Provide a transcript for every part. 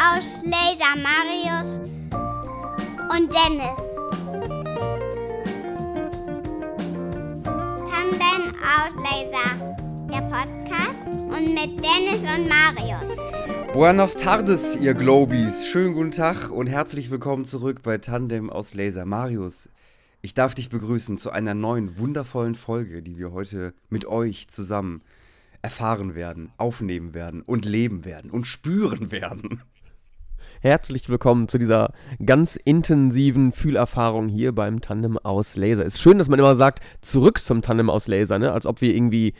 Tandem-Ausleser Marius und Dennis. Tandem-Ausleser, der Podcast und mit Dennis und Marius. Buenos tardes, ihr Globies. Schönen guten Tag und herzlich willkommen zurück bei Tandem aus Laser. Marius, ich darf dich begrüßen zu einer neuen, wundervollen Folge, die wir heute mit euch zusammen erfahren werden, aufnehmen werden und leben werden und spüren werden. Herzlich willkommen zu dieser ganz intensiven Fühlerfahrung hier beim Tandem aus Laser. Ist schön, dass man immer sagt, zurück zum Tandem aus Laser, ne? Als ob wir irgendwie,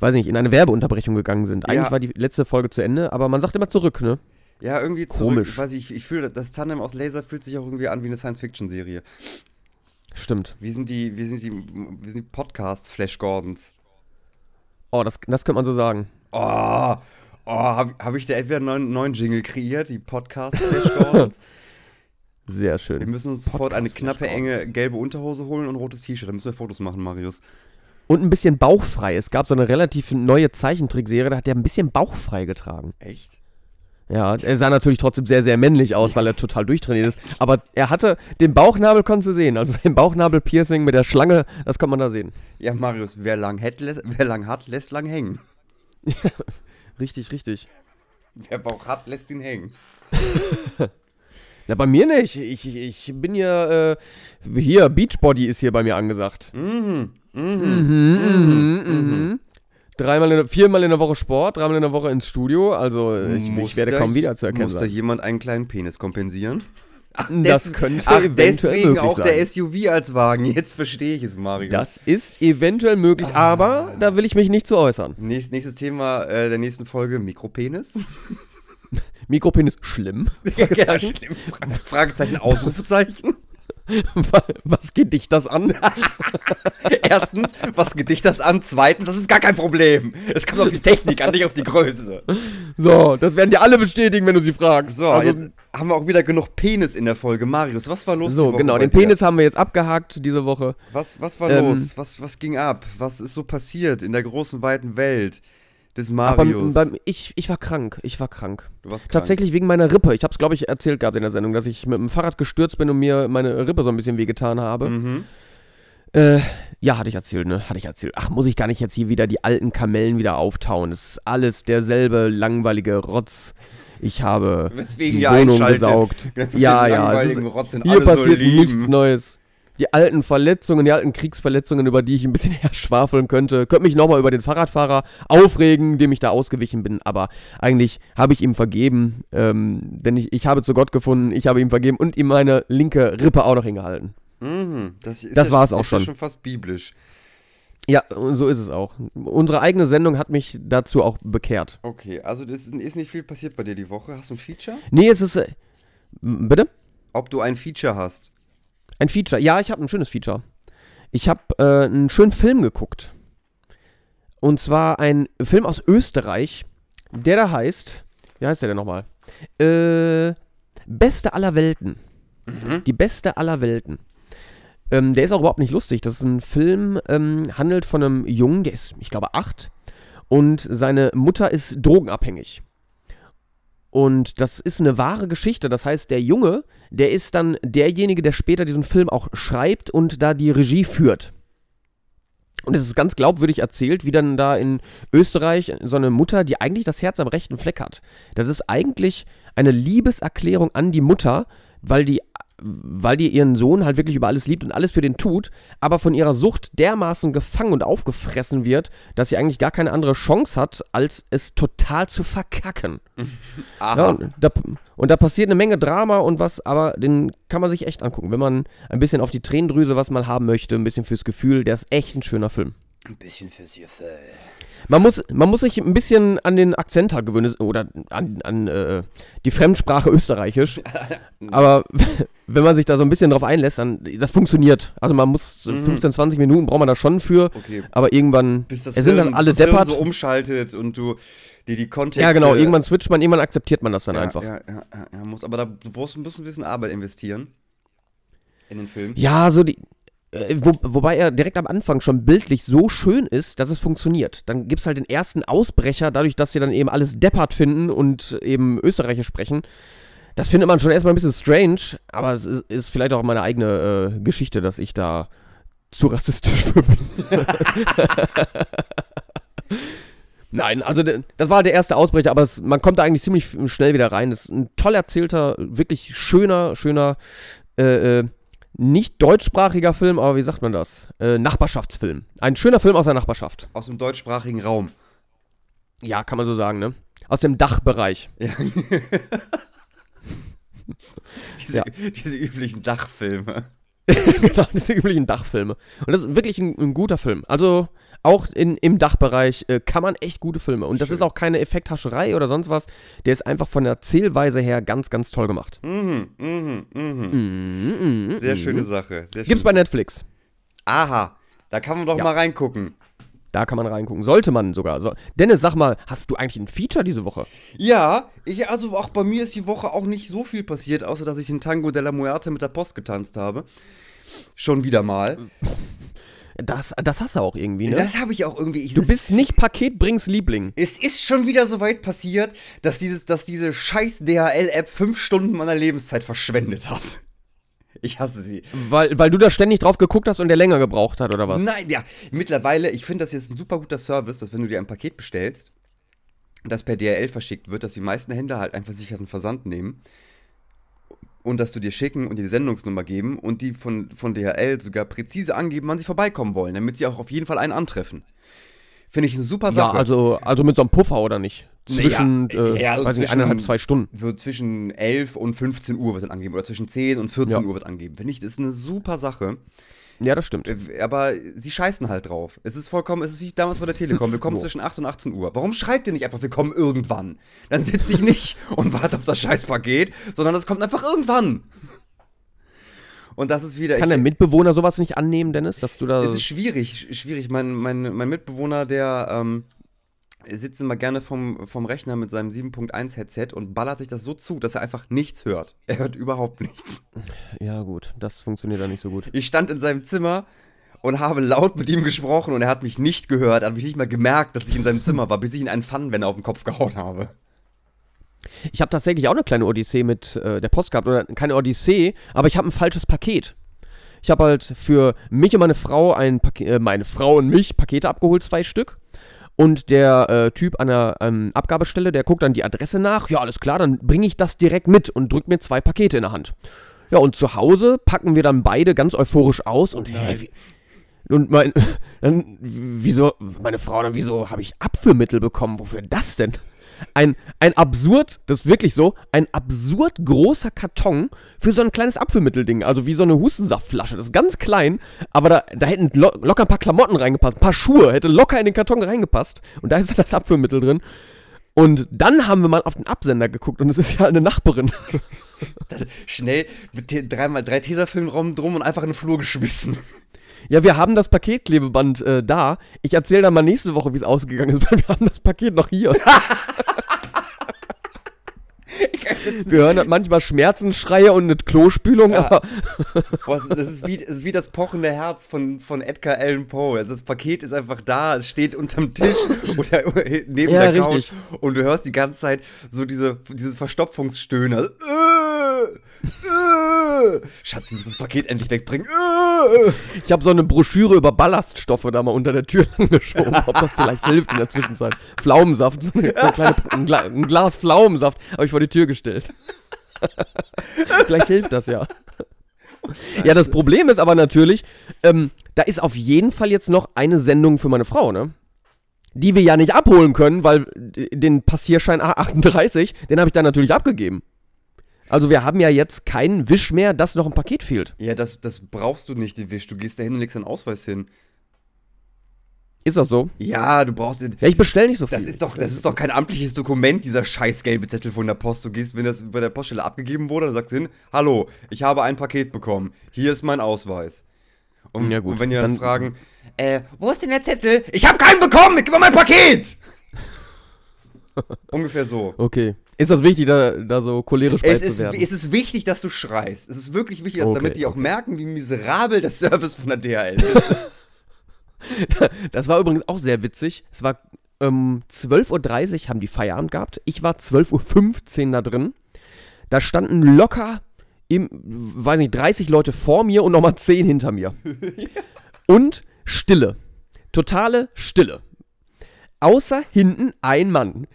weiß ich nicht, in eine Werbeunterbrechung gegangen sind. Eigentlich Ja. war die letzte Folge zu Ende, aber man sagt immer zurück, ne? Ja, irgendwie zurück. Komisch. Ich weiß nicht, ich, ich fühle, das Tandem aus Laser fühlt sich auch irgendwie an wie eine Science-Fiction-Serie. Stimmt. Wir sind die, wir sind die, wir sind die Podcasts Flash Gordons. Oh, das, das könnte man so sagen. Oh, oh habe hab ich da entweder einen neuen, neuen Jingle kreiert, die Podcast Flash Gordons? Sehr Wir schön. müssen uns sofort eine knappe, enge gelbe Unterhose holen und rotes T-Shirt. Da müssen wir Fotos machen, Marius. Und ein bisschen bauchfrei. Es gab so eine relativ neue Zeichentrickserie, da hat er ein bisschen bauchfrei getragen. Echt? Ja, er sah natürlich trotzdem sehr, sehr männlich aus, weil er total durchtrainiert ist. Aber er hatte, den Bauchnabel konntest du sehen. Also sein Bauchnabel-Piercing mit der Schlange, das konnte man da sehen. Ja, Marius, wer lang, hat, lässt, wer lang hat, lässt lang hängen. Richtig, richtig. Wer Bauch hat, lässt ihn hängen. Na, bei mir nicht. Ich, ich, ich bin ja, äh, hier, Beachbody ist hier bei mir angesagt. Mhm. Mhm, mhm. Dreimal in, der- viermal in der Woche Sport, dreimal in der Woche ins Studio. Also ich, ich werde da- kaum wiederzuerkennen Muss da sein. jemand einen kleinen Penis kompensieren? Ach, Das könnte ach, eventuell deswegen möglich auch sein. der SUV als Wagen. Jetzt verstehe ich es, Marius. Das ist eventuell möglich, aber da will ich mich nicht zu äußern. Nächst, nächstes Thema äh, der nächsten Folge: Mikropenis. Mikropenis schlimm? ja, schlimm. Fra Fragezeichen, Ausrufezeichen. Was geht dich das an? Erstens, was geht dich das an? Zweitens, das ist gar kein Problem. Es kommt auf die Technik an, nicht auf die Größe. So, das werden dir alle bestätigen, wenn du sie fragst. So, also, jetzt haben wir auch wieder genug Penis in der Folge. Marius, was war los? so genau, den? Penis haben wir jetzt abgehakt diese Woche. Was, was war Ähm, los? Was, was ging ab? Was ist so passiert in der großen, weiten Welt des Aber Marius? beim, ich, ich war krank, ich war krank. du warst krank. Tatsächlich wegen meiner Rippe. Ich habe es, glaube ich, erzählt gehabt in der Sendung, dass ich mit dem Fahrrad gestürzt bin und mir meine Rippe so ein bisschen wehgetan habe. Mhm. Äh, ja, hatte ich erzählt, ne? Hatte ich erzählt. Ach, muss ich gar nicht jetzt hier wieder die alten Kamellen wieder auftauen. Das ist alles derselbe langweilige Rotz. Ich habe Weswegen die Wohnung gesaugt. Ja, ja. Es ist, hier passiert so nichts Neues. Die alten Verletzungen, die alten Kriegsverletzungen, über die ich ein bisschen herschwafeln könnte, könnte mich nochmal über den Fahrradfahrer aufregen, dem ich da ausgewichen bin. Aber eigentlich habe ich ihm vergeben, ähm, denn ich, ich habe zu Gott gefunden, ich habe ihm vergeben und ihm meine linke Rippe auch noch hingehalten. Mhm. Das, ist Das ja, war's auch ist ja schon. schon fast biblisch. Ja, so ist es auch. Unsere eigene Sendung hat mich dazu auch bekehrt. Okay, also das ist, ist nicht viel passiert bei dir die Woche. Hast du ein Feature? Nee, es ist. Äh, bitte? Ob du ein Feature hast? Ein Feature. Ja, ich habe ein schönes Feature. Ich habe äh, einen schönen Film geguckt. Und zwar ein Film aus Österreich, der da heißt. Wie heißt der denn nochmal? Äh, Beste aller Welten. Die Beste aller Welten. Ähm, der ist auch überhaupt nicht lustig. Das ist ein Film, ähm, handelt von einem Jungen, der ist, ich glaube, acht. Und seine Mutter ist drogenabhängig. Und das ist eine wahre Geschichte. Das heißt, der Junge, der ist dann derjenige, der später diesen Film auch schreibt und da die Regie führt. Und es ist ganz glaubwürdig erzählt, wie dann da in Österreich so eine Mutter, die eigentlich das Herz am rechten Fleck hat. Das ist eigentlich eine Liebeserklärung an die Mutter, weil die, weil die ihren Sohn halt wirklich über alles liebt und alles für den tut, aber von ihrer Sucht dermaßen gefangen und aufgefressen wird, dass sie eigentlich gar keine andere Chance hat, als es total zu verkacken. Aha. Ja, und, da, und da passiert eine Menge Drama und was, aber den kann man sich echt angucken. Wenn man ein bisschen auf die Tränendrüse was mal haben möchte, ein bisschen fürs Gefühl, der ist echt ein schöner Film. Ein bisschen fürs Gefühl. Man muss, man muss sich ein bisschen an den Akzent halt gewöhnen oder an, an äh, die Fremdsprache Österreichisch. Aber wenn man sich da so ein bisschen drauf einlässt, dann das funktioniert. Also man muss so 15, 20 Minuten braucht man da schon für, Okay. aber irgendwann Bis das es sind Hirn, dann alle bis das Hirn deppert. so umschaltet und du dir die Kontexte... ja, genau, irgendwann switcht man, irgendwann akzeptiert man das dann ja, einfach. Ja, ja, ja, ja, muss, aber da, du brauchst ein bisschen Arbeit investieren in den Film. Ja, so die. Äh, Wo, wobei er direkt am Anfang schon bildlich so schön ist, dass es funktioniert. Dann gibt es halt den ersten Ausbrecher, dadurch, dass sie dann eben alles deppert finden und eben Österreichisch sprechen. Das findet man schon erstmal ein bisschen strange, aber es ist, ist vielleicht auch meine eigene äh, Geschichte, dass ich da zu rassistisch für bin. Nein, also das war der erste Ausbrecher, aber es, man kommt da eigentlich ziemlich schnell wieder rein. Es ist ein toll erzählter, wirklich schöner, schöner, äh, äh, nicht deutschsprachiger Film, aber wie sagt man das? Äh, Nachbarschaftsfilm. Ein schöner Film aus der Nachbarschaft. Aus dem deutschsprachigen Raum. Ja, kann man so sagen, ne? Aus dem Dachbereich. Ja. diese, Ja. diese üblichen Dachfilme. genau, diese üblichen Dachfilme. Und das ist wirklich ein, ein guter Film. Also auch in, im Dachbereich äh, kann man echt gute Filme. Und das Schön. ist auch keine Effekthascherei oder sonst was. Der ist einfach von der Zählweise her ganz, ganz toll gemacht. Mhm, mhm, mhm. Mhm, mhm, Sehr mhm. schöne Sache. Sehr Gibt's schöne bei Netflix. Aha, da kann man doch Ja. mal reingucken. Da kann man reingucken. Sollte man sogar. So. Dennis, sag mal, hast du eigentlich ein Feature diese Woche? Ja, ich, also auch bei mir ist die Woche auch nicht so viel passiert, außer dass ich den Tango della Muerte mit der Post getanzt habe. Schon wieder mal. Das, das hast du auch irgendwie, ne? Das habe ich auch irgendwie. Ich, du bist nicht Paketbrings Liebling. Es ist schon wieder so weit passiert, dass, dieses, dass diese scheiß DHL-App fünf Stunden meiner Lebenszeit verschwendet hat. Ich hasse sie. Weil, weil du da ständig drauf geguckt hast und der länger gebraucht hat, oder was? Nein, ja, mittlerweile, ich finde das jetzt ein super guter Service, dass wenn du dir ein Paket bestellst, das per DHL verschickt wird, dass die meisten Händler halt einen versicherten Versand nehmen und dass du dir schicken und dir die Sendungsnummer geben und die von, von DHL sogar präzise angeben, wann sie vorbeikommen wollen, damit sie auch auf jeden Fall einen antreffen. Finde ich eine super Ja, Sache. also, also mit so einem Puffer oder nicht? Zwischen, Naja, äh, ja, also weiß nicht, zwischen- eineinhalb, zwei Stunden. wird zwischen 11 und 15 Uhr wird dann angeben oder zwischen 10 und 14 Ja. Uhr wird angeben. Finde ich, das ist eine super Sache. Ja, das stimmt. Aber sie scheißen halt drauf. Es ist vollkommen, es ist wie damals bei der Telekom. Wir kommen Wo? zwischen 8 und 18 Uhr. Warum schreibt ihr nicht einfach, wir kommen irgendwann? Dann sitze ich nicht und warte auf das Scheißpaket, sondern es kommt einfach irgendwann. Und das ist wieder. Kann ich, der Mitbewohner sowas nicht annehmen, Dennis, dass du da. es ist schwierig, sch- schwierig. Mein, mein, mein Mitbewohner, der ähm, sitzt immer gerne vom, vom Rechner mit seinem 7.1 Headset und ballert sich das so zu, dass er einfach nichts hört. Er hört überhaupt nichts. Ja, gut, das funktioniert dann nicht so gut. Ich stand in seinem Zimmer und habe laut mit ihm gesprochen und er hat mich nicht gehört, hat mich nicht mal gemerkt, dass ich in seinem Zimmer war, bis ich ihn einen Pfannenwender auf den Kopf gehauen habe. Ich habe tatsächlich auch eine kleine Odyssee mit äh, der Post gehabt. Oder keine Odyssee, aber ich habe ein falsches Paket. Ich habe halt für mich und meine Frau ein Paket, äh, meine Frau und mich Pakete abgeholt, zwei Stück. Und der äh, Typ an der ähm, Abgabestelle, der guckt dann die Adresse nach. Ja, alles klar, dann bringe ich das direkt mit und drückt mir zwei Pakete in der Hand. Ja, und zu Hause packen wir dann beide ganz euphorisch aus und hä, wie, und mein, dann, wieso, meine Frau dann, wieso habe ich Abführmittel bekommen? Wofür das denn? Ein, ein absurd, das ist wirklich so, ein absurd großer Karton für so ein kleines Abführmittelding. Also wie so eine Hustensaftflasche. Das ist ganz klein, aber da, da hätten lo locker ein paar Klamotten reingepasst. Ein paar Schuhe hätte locker in den Karton reingepasst. Und da ist dann das Abführmittel drin. Und dann haben wir mal auf den Absender geguckt und es ist ja eine Nachbarin. Schnell mit dreimal drei Tesafilm drum und einfach in den Flur geschmissen. Ja, wir haben das Paketklebeband äh, da. Ich erzähle dann mal nächste Woche, wie es ausgegangen ist, weil wir haben das Paket noch hier. wir hören halt manchmal Schmerzensschreie und eine Klospülung, Ja. aber Boah, es- das ist wie, es ist wie das pochende Herz von, von Edgar Allan Poe. Also das Paket ist einfach da, es steht unterm Tisch oder neben Ja, der Couch richtig. und du hörst die ganze Zeit so diese, dieses Verstopfungsstöhnen. Also, äh, äh, Schatz, du musst das Paket endlich wegbringen. Äh. ich habe so eine Broschüre über Ballaststoffe da mal unter der Tür geschoben, ob das vielleicht hilft in der Zwischenzeit. Pflaumensaft, so eine, so kleine, ein, Gla ein Glas Pflaumensaft habe ich vor die Tür gestellt. vielleicht hilft das ja. Ja, das Problem ist aber natürlich, ähm, da ist auf jeden Fall jetzt noch eine Sendung für meine Frau, ne? Die wir ja nicht abholen können, weil den Passierschein A38, den habe ich dann natürlich abgegeben. Also wir haben ja jetzt keinen Wisch mehr, dass noch ein Paket fehlt. Ja, das, das brauchst du nicht, die Wisch. Du gehst da hin und legst deinen Ausweis hin. Ist das so? Ja, du brauchst. Ja, ich bestelle nicht so viel. Das ist doch, das ist doch kein amtliches Dokument, dieser scheiß gelbe Zettel von der Post. Du gehst, wenn das bei der Poststelle abgegeben wurde, dann sagst du hin, hallo, ich habe ein Paket bekommen. Hier ist mein Ausweis. Und, Ja, gut, und wenn die dann, dann- fragen, äh, wo ist denn der Zettel? Ich habe keinen bekommen, gib mir mein Paket! Ungefähr so. Okay. Ist das wichtig, da, da so cholerisch Es zu ist, werden? es ist wichtig, dass du schreist. Es ist wirklich wichtig, Okay, damit die auch okay. merken, wie miserabel der Service von der DHL ist. Das war übrigens auch sehr witzig. Es war ähm, 12.30 Uhr haben die Feierabend gehabt. Ich war 12.15 Uhr da drin. Da standen locker, im, weiß nicht, 30 Leute vor mir und nochmal 10 hinter mir. Und Stille. Totale Stille. Außer hinten ein Mann.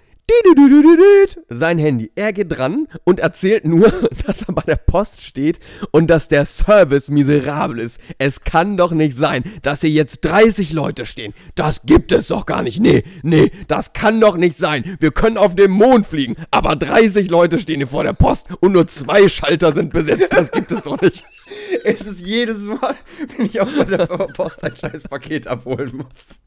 Sein Handy. Er geht dran und erzählt nur, dass er bei der Post steht und dass der Service miserabel ist. Es kann doch nicht sein, dass hier jetzt 30 Leute stehen. Das gibt es doch gar nicht. Nee, nee, das kann doch nicht sein. Wir können auf dem Mond fliegen, aber 30 Leute stehen hier vor der Post und nur zwei Schalter sind besetzt. Das gibt es doch nicht. Es ist jedes Mal, wenn ich bei der Post ein scheiß Paket abholen muss.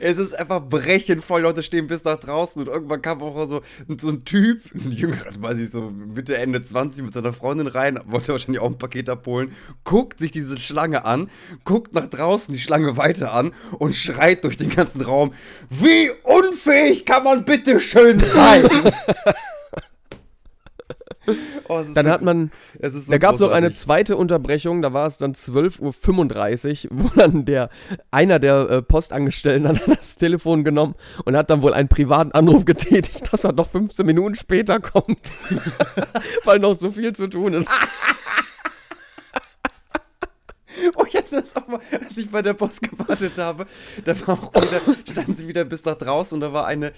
Es ist einfach brechend voll. Leute stehen bis nach draußen und irgendwann kam auch so, so ein Typ, ein jüngerer, weiß ich so, Mitte, Ende 20 mit seiner Freundin rein, wollte wahrscheinlich auch ein Paket abholen, guckt sich diese Schlange an, guckt nach draußen die Schlange weiter an und schreit durch den ganzen Raum: Wie unfähig kann man bitte schön sein? Oh, dann so, hat man, so da gab es noch eine zweite Unterbrechung, da war es dann 12.35 Uhr, wo dann der, einer der äh, Postangestellten hat das Telefon genommen und hat dann wohl einen privaten Anruf getätigt, dass er doch 15 Minuten später kommt, weil noch so viel zu tun ist. Oh, jetzt das auch mal, als ich bei der Post gewartet habe, da war auch wieder, standen sie wieder bis nach draußen und da war eine,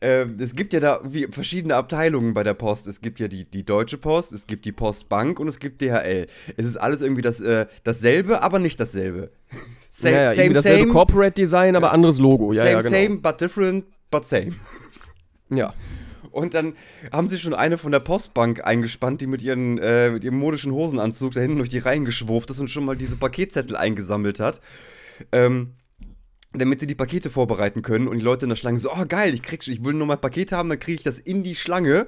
äh, es gibt ja da wie verschiedene Abteilungen bei der Post. Es gibt ja die, die Deutsche Post, es gibt die Postbank und es gibt DHL. Es ist alles irgendwie das, äh, dasselbe, aber nicht dasselbe. same, ja, ja, same, dasselbe same. Corporate Design, aber anderes Logo. Ja, same, ja, genau. same, but different, but same. Ja. Und dann haben sie schon eine von der Postbank eingespannt, die mit, ihren, äh, mit ihrem modischen Hosenanzug da hinten durch die Reihen geschwurft ist und schon mal diese Paketzettel eingesammelt hat. Ähm, damit sie die Pakete vorbereiten können und die Leute in der Schlange so, oh geil, ich krieg, ich will nur mal Paket haben, dann kriege ich das in die Schlange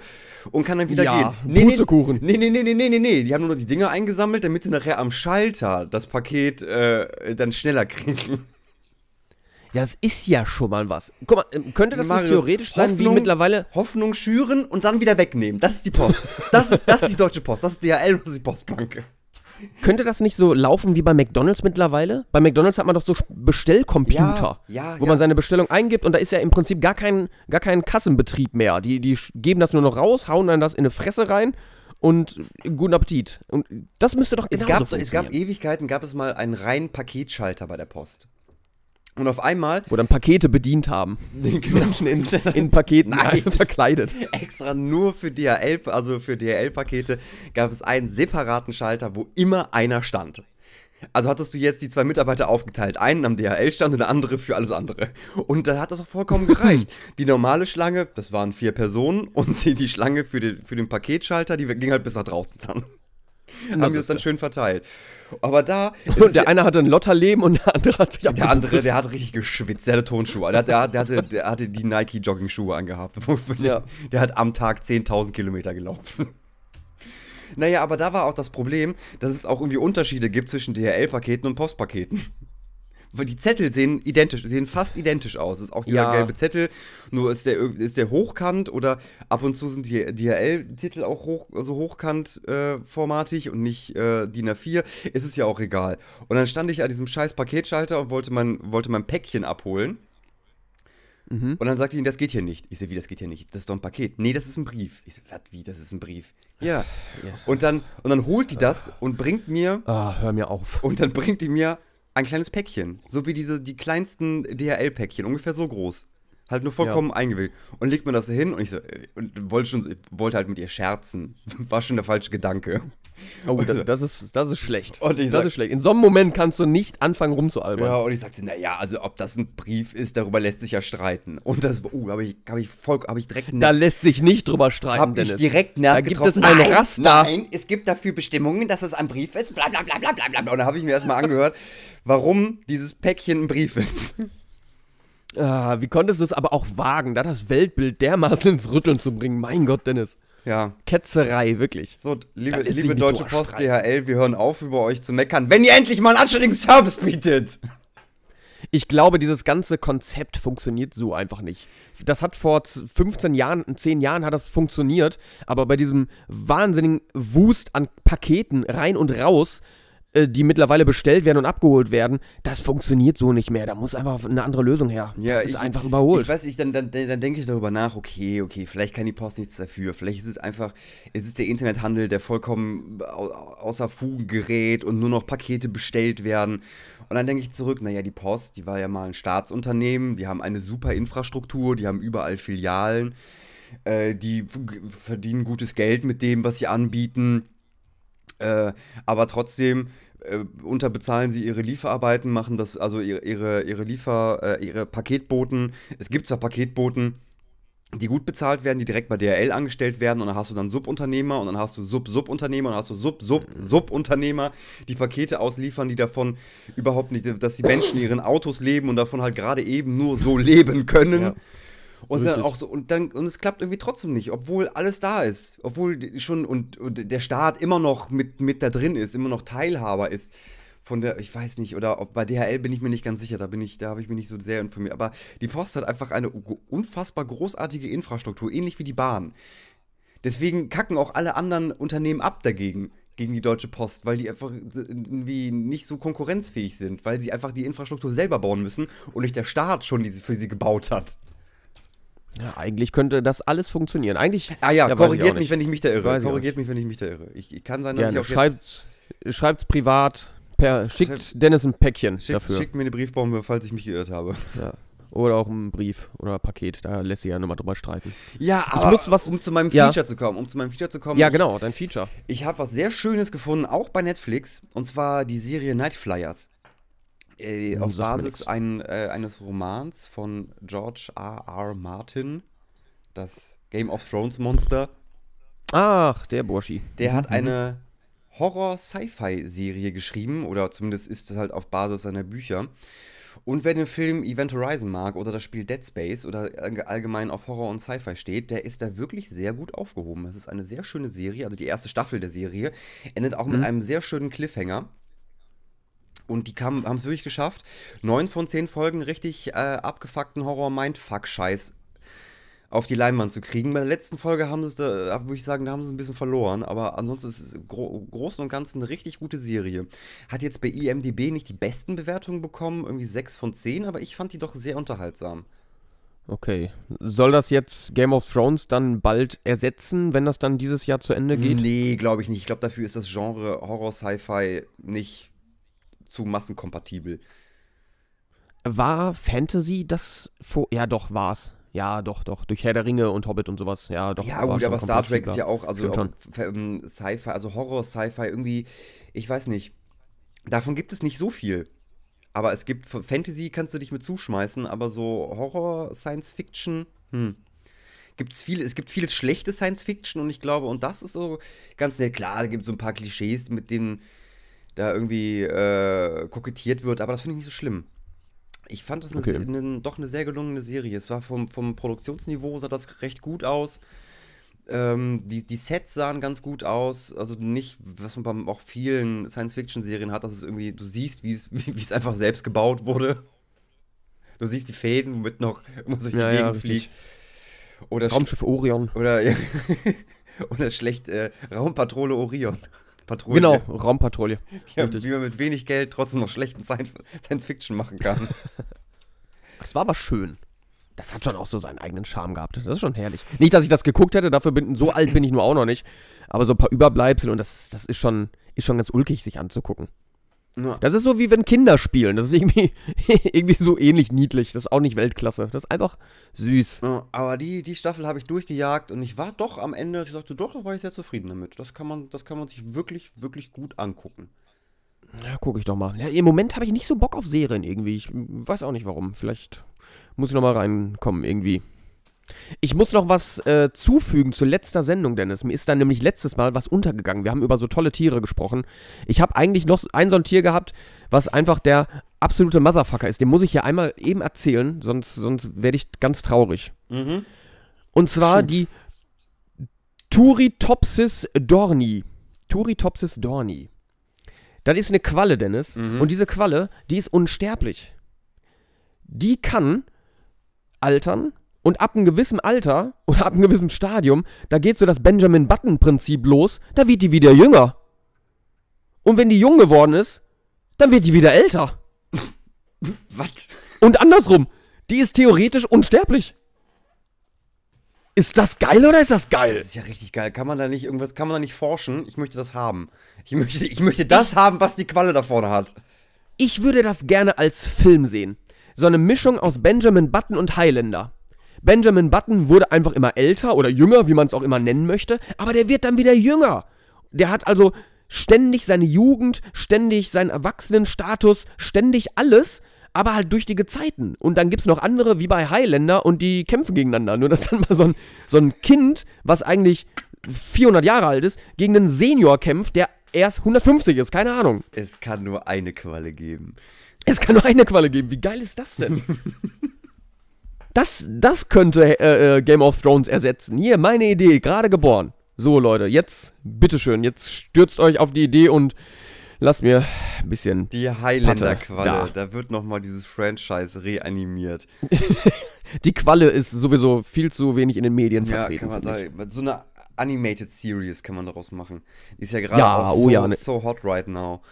und kann dann wieder ja, gehen. Nee, Pustekuchen. Nee, nee, nee, nee, nee, nee, nee, die haben nur noch die Dinger eingesammelt, damit sie nachher am Schalter das Paket äh, dann schneller kriegen. Ja, das ist ja schon mal was. Guck mal, ähm, könnte das Marius, theoretisch sein, Hoffnung, wie mittlerweile. Hoffnung schüren und dann wieder wegnehmen. Das ist die Post. Das ist, das ist die Deutsche Post. Das ist DHL und das ist die Postbank. Könnte das nicht so laufen wie bei McDonalds mittlerweile? Bei McDonalds hat man doch so Bestellcomputer, ja, ja, wo ja. man seine Bestellung eingibt und da ist ja im Prinzip gar kein, gar kein Kassenbetrieb mehr. Die, die geben das nur noch raus, hauen dann das in eine Fresse rein und guten Appetit. Und das müsste doch genauso es gab, Es gab Ewigkeiten, gab es mal einen reinen Paketschalter bei der Post. Und auf einmal. Wo dann Pakete bedient haben. genau. Menschen in, in Paketen Nein. verkleidet. Extra nur für DHL, also für DHL-Pakete, gab es einen separaten Schalter, wo immer einer stand. Also hattest du jetzt die zwei Mitarbeiter aufgeteilt. Einen am DHL-Stand und der andere für alles andere. Und da hat das auch vollkommen gereicht. die normale Schlange, das waren vier Personen und die, die Schlange für den, für den Paketschalter, die ging halt bis nach draußen dann. haben die das dann schön verteilt. Aber da. Und der eine hatte ein Lotterleben und der andere hat sich Der andere, der hat richtig geschwitzt. Der hatte Tonschuhe. Der, der, der, hatte, der hatte die Nike-Jogging-Schuhe angehabt. Ja. Der hat am Tag 10.000 Kilometer gelaufen. Naja, aber da war auch das Problem, dass es auch irgendwie Unterschiede gibt zwischen DHL-Paketen und Postpaketen die Zettel sehen identisch, sehen fast identisch aus. Es ist auch dieser ja. gelbe Zettel, nur ist der, ist der hochkant oder ab und zu sind die DHL-Titel auch hoch, also hochkant äh, formatig und nicht äh, DIN A4. Es ist ja auch egal. Und dann stand ich an diesem scheiß Paketschalter und wollte mein, wollte mein Päckchen abholen. Mhm. Und dann sagte ich, das geht hier nicht. Ich so, wie, das geht hier nicht? Das ist doch ein Paket. Nee, das ist ein Brief. Ich so, was, wie, das ist ein Brief? Ja. ja. Und, dann, und dann holt die das und bringt mir. Ah, hör mir auf. Und dann bringt die mir ein kleines Päckchen. So wie diese, die kleinsten DHL-Päckchen, ungefähr so groß. Halt nur vollkommen ja. eingewählt. Und legt mir das hin und ich so, äh, und wollte schon, wollte halt mit ihr scherzen. War schon der falsche Gedanke. Oh, das, das, ist, das ist schlecht. Und ich das sag, ist schlecht. In so einem Moment kannst du nicht anfangen rumzualbern. Ja, und ich sagte, naja, also ob das ein Brief ist, darüber lässt sich ja streiten. Und das, uh, habe ich, hab ich voll, habe ich direkt. Da lässt sich nicht drüber streiten, hab Dennis. ich direkt Da gibt es ein nein, Raster. Nein, es gibt dafür Bestimmungen, dass es ein Brief ist, bla bla bla bla bla bla. Und da habe ich mir erstmal angehört, warum dieses Päckchen ein Brief ist. Ah, wie konntest du es aber auch wagen, da das Weltbild dermaßen ins Rütteln zu bringen? Mein Gott, Dennis. Ja. Ketzerei, wirklich. So, liebe, liebe Deutsche Post, DHL, wir hören auf, über euch zu meckern, wenn ihr endlich mal einen anständigen Service bietet. Ich glaube, dieses ganze Konzept funktioniert so einfach nicht. Das hat vor 15 Jahren, 10 Jahren hat das funktioniert, aber bei diesem wahnsinnigen Wust an Paketen rein und raus die mittlerweile bestellt werden und abgeholt werden, das funktioniert so nicht mehr. Da muss einfach eine andere Lösung her. Ja, das ist ich- einfach überholt. Ich weiß nicht, dann, dann, dann denke ich darüber nach, okay, okay, vielleicht kann die Post nichts dafür. Vielleicht ist es einfach, es ist der Internethandel, der vollkommen au- außer Fugen gerät und nur noch Pakete bestellt werden. Und dann denke ich zurück, naja, die Post, die war ja mal ein Staatsunternehmen, die haben eine super Infrastruktur, die haben überall Filialen, äh, die verdienen gutes Geld mit dem, was sie anbieten. Äh, aber trotzdem äh, unterbezahlen sie ihre Lieferarbeiten, machen das, also ihre, ihre, ihre Liefer, äh, ihre Paketboten. Es gibt zwar Paketboten, die gut bezahlt werden, die direkt bei DRL angestellt werden und dann hast du dann Subunternehmer und dann hast du Sub-Subunternehmer und dann hast du Sub-Sub-Subunternehmer, die Pakete ausliefern, die davon überhaupt nicht, dass die Menschen in ihren Autos leben und davon halt gerade eben nur so leben können. Ja. Und dann auch so, und dann, und es klappt irgendwie trotzdem nicht, obwohl alles da ist. Obwohl die schon, und, und der Staat immer noch mit, mit da drin ist, immer noch Teilhaber ist. Von der, ich weiß nicht, oder ob bei DHL bin ich mir nicht ganz sicher, da bin ich, da habe ich mich nicht so sehr informiert. Aber die Post hat einfach eine unfassbar großartige Infrastruktur, ähnlich wie die Bahn. Deswegen kacken auch alle anderen Unternehmen ab dagegen, gegen die Deutsche Post, weil die einfach irgendwie nicht so konkurrenzfähig sind, weil sie einfach die Infrastruktur selber bauen müssen und nicht der Staat schon diese für sie gebaut hat. Ja, eigentlich könnte das alles funktionieren. Eigentlich. Ah ja, auch korrigiert mich, wenn ich mich da irre. Weiß korrigiert mich, wenn ich mich da irre. Ich, ich kann sein, dass Gerne. ich auch Schreibt, schreibt's privat. Per, schickt Dennis ein Päckchen jetzt, schickt, dafür. schickt mir eine Briefbombe, falls ich mich geirrt habe. Ja. Oder auch ein Brief oder ein Paket. Da lässt sich ja nochmal drüber streiten. Ja, aber muss was- um zu meinem Ja. Feature zu kommen, um zu meinem Feature zu kommen. Ja, genau, dein Feature. Ich habe was sehr Schönes gefunden, auch bei Netflix, und zwar die Serie Night Flyers. Äh, Hm, auf Basis ein, äh, eines Romans von George R. R. Martin, das Game of Thrones Monster. Ach, der Burschi. Der hat eine Horror-Sci-Fi-Serie geschrieben, oder zumindest ist es halt auf Basis seiner Bücher. Und wer den Film Event Horizon mag oder das Spiel Dead Space oder allge- allgemein auf Horror und Sci-Fi steht, der ist da wirklich sehr gut aufgehoben. Es ist eine sehr schöne Serie, also die erste Staffel der Serie endet auch mit einem sehr schönen Cliffhanger. Und die haben es wirklich geschafft, neun von zehn Folgen richtig äh, abgefuckten Horror-Mindfuck-Scheiß auf die Leinwand zu kriegen. Bei der letzten Folge haben sie es, da, würde ich sagen, da haben sie es ein bisschen verloren. Aber ansonsten ist es im Gro Großen und Ganzen eine richtig gute Serie. Hat jetzt bei IMDb nicht die besten Bewertungen bekommen, irgendwie 6 von 10, aber ich fand die doch sehr unterhaltsam. Okay. Soll das jetzt Game of Thrones dann bald ersetzen, wenn das dann dieses Jahr zu Ende geht? Nee, glaube ich nicht. Ich glaube, dafür ist das Genre Horror-Sci-Fi nicht zu massenkompatibel. War Fantasy das vor. Ja, doch, war's. Ja, doch, doch. Durch Herr der Ringe und Hobbit und sowas. Ja, doch. Ja, gut, aber Star Trek ist ja auch, also auch ähm, Sci-Fi, also Horror-Sci-Fi irgendwie, ich weiß nicht. Davon gibt es nicht so viel. Aber es gibt, Fantasy kannst du dich mit zuschmeißen, aber so Horror, Science-Fiction, hm. Gibt's viele, es gibt viele schlechte Science-Fiction und ich glaube, und das ist so ganz nett. Klar, es gibt so ein paar Klischees, mit denen da irgendwie äh, kokettiert wird, aber das finde ich nicht so schlimm. Ich fand das Okay. eine, eine, doch eine sehr gelungene Serie. Es war vom, vom Produktionsniveau sah das recht gut aus. Ähm, die, die Sets sahen ganz gut aus. Also nicht, was man bei auch vielen Science-Fiction-Serien hat, dass es irgendwie, du siehst, wie es, wie, wie es einfach selbst gebaut wurde. Du siehst die Fäden, womit noch immer so durch die Ja, ja, Gegend fliegt. Oder, sch- Raumschiff Orion. oder, oder schlecht äh, Raumpatrouille Orion. Patrouille. Genau, Raumpatrouille. Ja, richtig. wie man mit wenig Geld trotzdem noch schlechten Science- Science-Fiction machen kann. Das war aber schön. Das hat schon auch so seinen eigenen Charme gehabt. Das ist schon herrlich. Nicht, dass ich das geguckt hätte, dafür bin so alt bin ich nur auch noch nicht. Aber so ein paar Überbleibsel und das, das ist schon, ist schon ganz ulkig, sich anzugucken. Ja. Das ist so wie wenn Kinder spielen. Das ist irgendwie, irgendwie so ähnlich niedlich. Das ist auch nicht Weltklasse. Das ist einfach süß. Ja, aber die, die Staffel habe ich durchgejagt und ich war doch am Ende, ich dachte, doch, da war ich sehr zufrieden damit. Das kann man, das kann man sich wirklich, wirklich gut angucken. Ja, gucke ich doch mal. Ja, Im Moment habe ich nicht so Bock auf Serien irgendwie. Ich weiß auch nicht warum. Vielleicht muss ich noch mal reinkommen irgendwie. Ich muss noch was äh, zufügen zur letzter Sendung, Dennis. Mir ist da nämlich letztes Mal was untergegangen. Wir haben über so tolle Tiere gesprochen. Ich habe eigentlich noch ein so ein Tier gehabt, was einfach der absolute Motherfucker ist. Den muss ich hier einmal eben erzählen, sonst, sonst werde ich ganz traurig. Mhm. Und zwar Shoot. die Turritopsis dorni. Turritopsis dorni. Das ist eine Qualle, Dennis. Mhm. Und diese Qualle, die ist unsterblich. Die kann altern und ab einem gewissen Alter oder ab einem gewissen Stadium, da geht so das Benjamin Button-Prinzip los, da wird die wieder jünger. Und wenn die jung geworden ist, dann wird die wieder älter. Was? Und andersrum, die ist theoretisch unsterblich. Ist das geil oder ist das geil? Das ist ja richtig geil. Kann man da nicht irgendwas, kann man da nicht forschen? Ich möchte das haben. Ich möchte, ich möchte das haben, was die Qualle da vorne hat. Ich würde das gerne als Film sehen. So eine Mischung aus Benjamin Button und Highlander. Benjamin Button wurde einfach immer älter oder jünger, wie man es auch immer nennen möchte, aber der wird dann wieder jünger. Der hat also ständig seine Jugend, ständig seinen Erwachsenenstatus, ständig alles, aber halt durch die Gezeiten. Und dann gibt es noch andere, wie bei Highlander, und die kämpfen gegeneinander. Nur dass dann mal so ein, so ein Kind, was eigentlich 400 Jahre alt ist, gegen einen Senior kämpft, der erst 150 ist, keine Ahnung. Es kann nur eine Qualle geben. Es kann nur eine Qualle geben. Wie geil ist das denn? das, das könnte äh, äh, Game of Thrones ersetzen. Hier, meine Idee, gerade geboren. So, Leute, jetzt, bitteschön, jetzt stürzt euch auf die Idee und lasst mir ein bisschen. Die Highlander-Qualle. Ja. Da wird nochmal dieses Franchise reanimiert. Die Qualle ist sowieso viel zu wenig in den Medien Ja, vertreten. kann man sagen. So eine Animated Series kann man daraus machen. Die ist ja gerade Ja, auch oh so, ja, ne- so hot right now.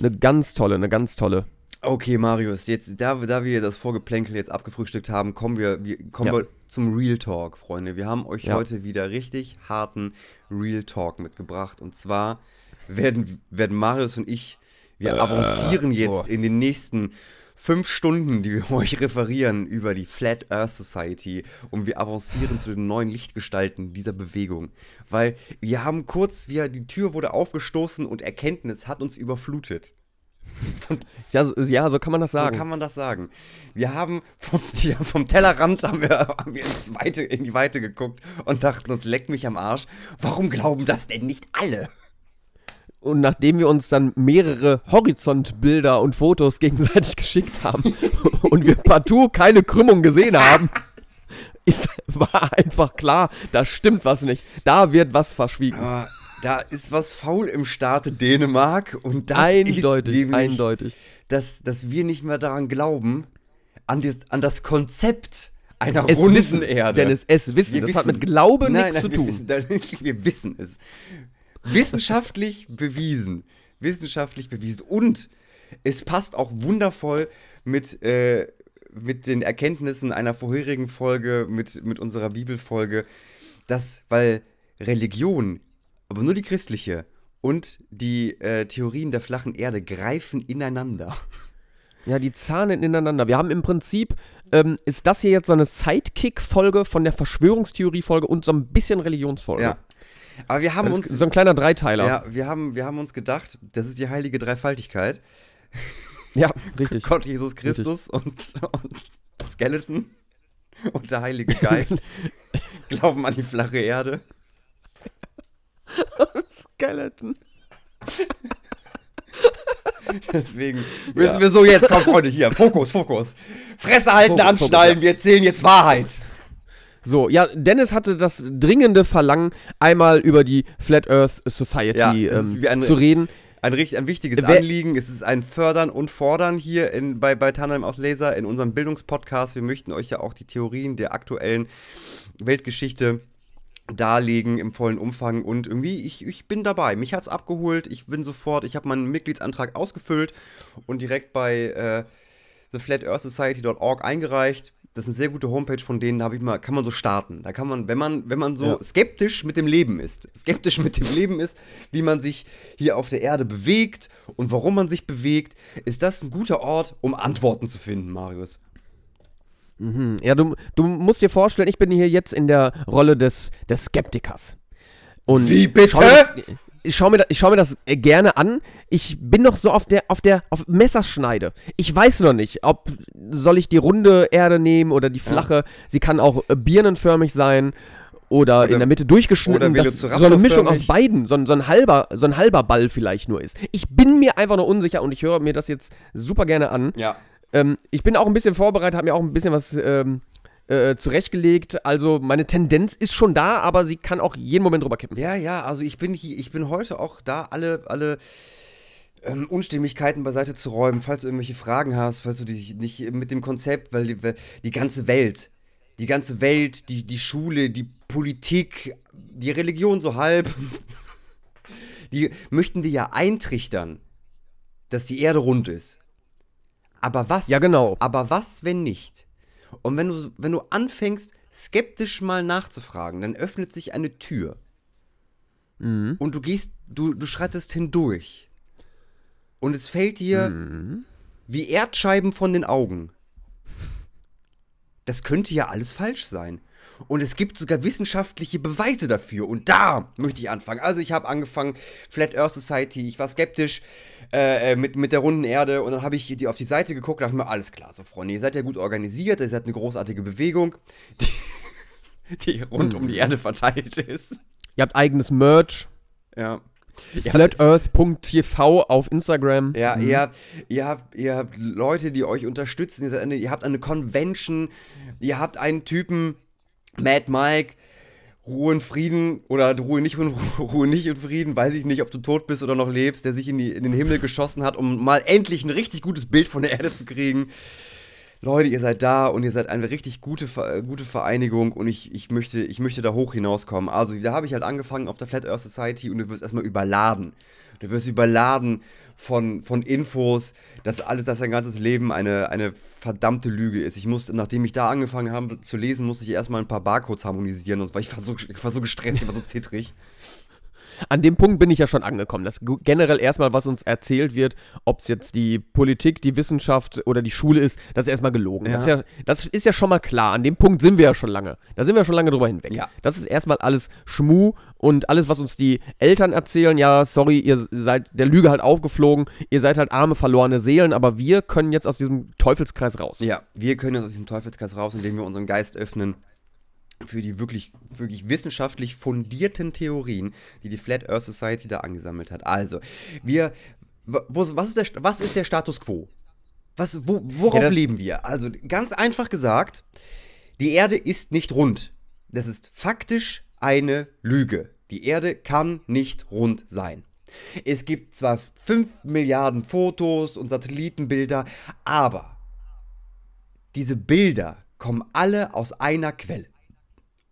Eine ganz tolle, eine ganz tolle. Okay, Marius, jetzt, da, da wir das Vorgeplänkel jetzt abgefrühstückt haben, kommen wir, wir, kommen Ja. wir zum Real Talk, Freunde. Wir haben euch Ja. heute wieder richtig harten Real Talk mitgebracht. Und zwar werden, werden Marius und ich, wir Äh, avancieren jetzt boah. in den nächsten fünf Stunden, die wir euch referieren über die Flat Earth Society und wir avancieren zu den neuen Lichtgestalten dieser Bewegung. Weil wir haben kurz, wir, die Tür wurde aufgestoßen und Erkenntnis hat uns überflutet. Ja, so- ja, so kann man das sagen. So kann man das sagen. Wir haben vom, vom Tellerrand haben wir, haben wir ins Weite, in die Weite geguckt und dachten uns, leck mich am Arsch. Warum glauben das denn nicht alle? Und nachdem wir uns dann mehrere Horizontbilder und Fotos gegenseitig geschickt haben und wir partout keine Krümmung gesehen haben, ist, war einfach klar, da stimmt was nicht. Da wird was verschwiegen. Aber da ist was faul im Staate Dänemark und das eindeutig, ist nämlich, eindeutig. Dass, dass wir nicht mehr daran glauben, an das, an das Konzept einer Es runden wissen, Erde. Dennis, es wissen. Wir das hat wissen- mit Glaube Nein, nichts nein, zu tun. Wissen, wir wissen es. Wissenschaftlich bewiesen. Wissenschaftlich bewiesen. Und es passt auch wundervoll mit, äh, mit den Erkenntnissen einer vorherigen Folge, mit, mit unserer Bibelfolge, dass, weil Religion, aber nur die christliche und die äh, Theorien der flachen Erde greifen ineinander. Ja, die zahnen ineinander. Wir haben im Prinzip, ähm, ist das hier jetzt so eine Sidekick-Folge von der Verschwörungstheorie-Folge und so ein bisschen Religionsfolge. Ja. Aber wir haben Das uns. so ein kleiner Dreiteiler. Ja, wir haben, wir haben uns gedacht, das ist die heilige Dreifaltigkeit. Ja, richtig. Gott, Jesus Christus und, und Skeleton und der Heilige Geist glauben an die flache Erde. Skeleton. Deswegen müssen wir so jetzt, komm Freunde, hier, Fokus, Fokus. Fresse halten, Fokus, Fokus, anschnallen, wir erzählen jetzt Wahrheit. So, ja, Dennis hatte das dringende Verlangen, einmal über die Flat Earth Society Ja, ähm, eine- zu reden. Ein, richtig, ein wichtiges Wer- Anliegen. Es ist ein Fördern und Fordern hier in, bei, bei Tandem aus Laser in unserem Bildungspodcast. Wir möchten euch ja auch die Theorien der aktuellen Weltgeschichte darlegen im vollen Umfang und irgendwie, ich, ich bin dabei. Mich hat's abgeholt, ich bin sofort, ich habe meinen Mitgliedsantrag ausgefüllt und direkt bei äh, theflatearthsociety.org eingereicht. Das ist eine sehr gute Homepage von denen, da hab ich mal, kann man so starten. Da kann man, wenn man, wenn man so Ja. skeptisch mit dem Leben ist, skeptisch mit dem Leben ist, wie man sich hier auf der Erde bewegt und warum man sich bewegt, ist das ein guter Ort, um Antworten zu finden, Marius. Hm, Ja, du, du musst dir vorstellen, ich bin hier jetzt in der Rolle des, des Skeptikers. Und Wie bitte? Schau ich schaue mir, schau mir das äh, gerne an. Ich bin noch so auf der, auf der, auf Messerschneide. Ich weiß noch nicht, ob soll ich die runde Erde nehmen oder die flache. Sie kann auch äh, birnenförmig sein oder, Oder- in der Mitte durchgeschnitten. dass so eine Mischung aus beiden, so, ein- so, ein halber, so ein halber Ball vielleicht nur ist. Ich bin mir einfach nur unsicher und ich höre mir das jetzt super gerne an. Ja. Ähm, ich bin auch ein bisschen vorbereitet, habe mir auch ein bisschen was ähm, äh, zurechtgelegt. Also meine Tendenz ist schon da, aber sie kann auch jeden Moment drüber kippen. Ja, ja, also ich bin hier, ich bin heute auch da, alle, alle ähm, Unstimmigkeiten beiseite zu räumen, falls du irgendwelche Fragen hast, falls du dich nicht mit dem Konzept, weil die, weil die ganze Welt, die ganze Welt, die, die Schule, die Politik, die Religion so halb, die möchten dir ja eintrichtern, dass die Erde rund ist. Aber was? Ja, genau. Aber was, wenn nicht? Und wenn du, wenn du anfängst, skeptisch mal nachzufragen, dann öffnet sich eine Tür. Mhm. Und du gehst, du, du schreitest hindurch. Und es fällt dir Mhm. wie Erdscheiben von den Augen. Das könnte ja alles falsch sein. Und es gibt sogar wissenschaftliche Beweise dafür. Und da möchte ich anfangen. Also ich habe angefangen, Flat Earth Society, ich war skeptisch äh, äh, mit, mit der runden Erde. Und dann habe ich die auf die Seite geguckt und dachte mir, alles klar, so Freunde, ihr seid ja gut organisiert, ihr seid eine großartige Bewegung, die, die rund um die Erde verteilt ist. Ihr habt eigenes Merch. Ja. Flatearth.tv auf Instagram. Ja, ihr, habt, ihr, habt, ihr habt Leute, die euch unterstützen. Ihr, eine, ihr habt eine Convention. Ihr habt einen Typen, Mad Mike, Ruhe und Frieden oder Ruhe nicht und Ruhe nicht und Frieden, weiß ich nicht, ob du tot bist oder noch lebst, der sich in, die, in den Himmel geschossen hat, um mal endlich ein richtig gutes Bild von der Erde zu kriegen. Leute, ihr seid da und ihr seid eine richtig gute, Ver- gute Vereinigung und ich, ich, möchte, ich möchte da hoch hinauskommen. Also, da habe ich halt angefangen auf der Flat Earth Society und du wirst erstmal überladen. Du wirst überladen von, von Infos, dass alles, dass dein ganzes Leben eine, eine verdammte Lüge ist. Ich musste, nachdem ich da angefangen habe zu lesen, musste ich erstmal ein paar Barcodes harmonisieren, und weil ich war so, ich war so gestresst, ich war so zittrig. An dem Punkt bin ich ja schon angekommen, dass generell erstmal, was uns erzählt wird, ob es jetzt die Politik, die Wissenschaft oder die Schule ist, das ist erstmal gelogen. Das, ist Ja. ja, das ist ja schon mal klar. An dem Punkt sind wir ja schon lange. Da sind wir schon lange drüber hinweg. Ja. Das ist erstmal alles Schmu und alles, was uns die Eltern erzählen, ja, sorry, ihr seid der Lüge halt aufgeflogen, ihr seid halt arme, verlorene Seelen, aber wir können jetzt aus diesem Teufelskreis raus. Ja, wir können uns aus diesem Teufelskreis raus, indem wir unseren Geist öffnen für die wirklich, wirklich wissenschaftlich fundierten Theorien, die die Flat Earth Society da angesammelt hat. Also, wir, wo, was, ist der, was ist der Status quo? Was, wo, worauf Ja, leben wir? Also, ganz einfach gesagt, die Erde ist nicht rund. Das ist faktisch eine Lüge. Die Erde kann nicht rund sein. Es gibt zwar 5 Milliarden Fotos und Satellitenbilder, aber diese Bilder kommen alle aus einer Quelle.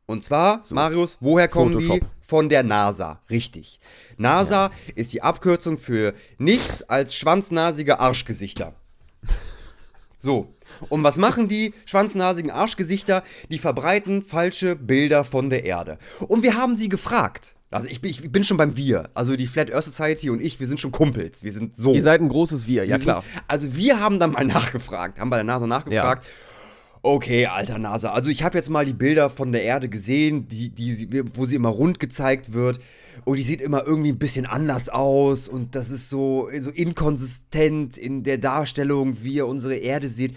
Und zwar, Marius, woher kommen die? Photoshop. Von der NASA. Richtig. NASA ist die Abkürzung für nichts als schwanznasige Arschgesichter. So. Und was machen die schwanznasigen Arschgesichter? Die verbreiten falsche Bilder von der Erde. Und wir haben sie gefragt. Also ich bin, ich bin schon beim Wir. Also die Flat Earth Society und ich, wir sind schon Kumpels. Wir sind so. Ihr seid ein großes Wir, ja Wir klar. Sind, also wir haben dann mal nachgefragt, haben bei der NASA nachgefragt. Okay, alter NASA. Also ich habe jetzt mal die Bilder von der Erde gesehen, die, die, wo sie immer rund gezeigt wird. Und die sieht immer irgendwie ein bisschen anders aus. Und das ist so, so inkonsistent in der Darstellung, wie ihr unsere Erde seht.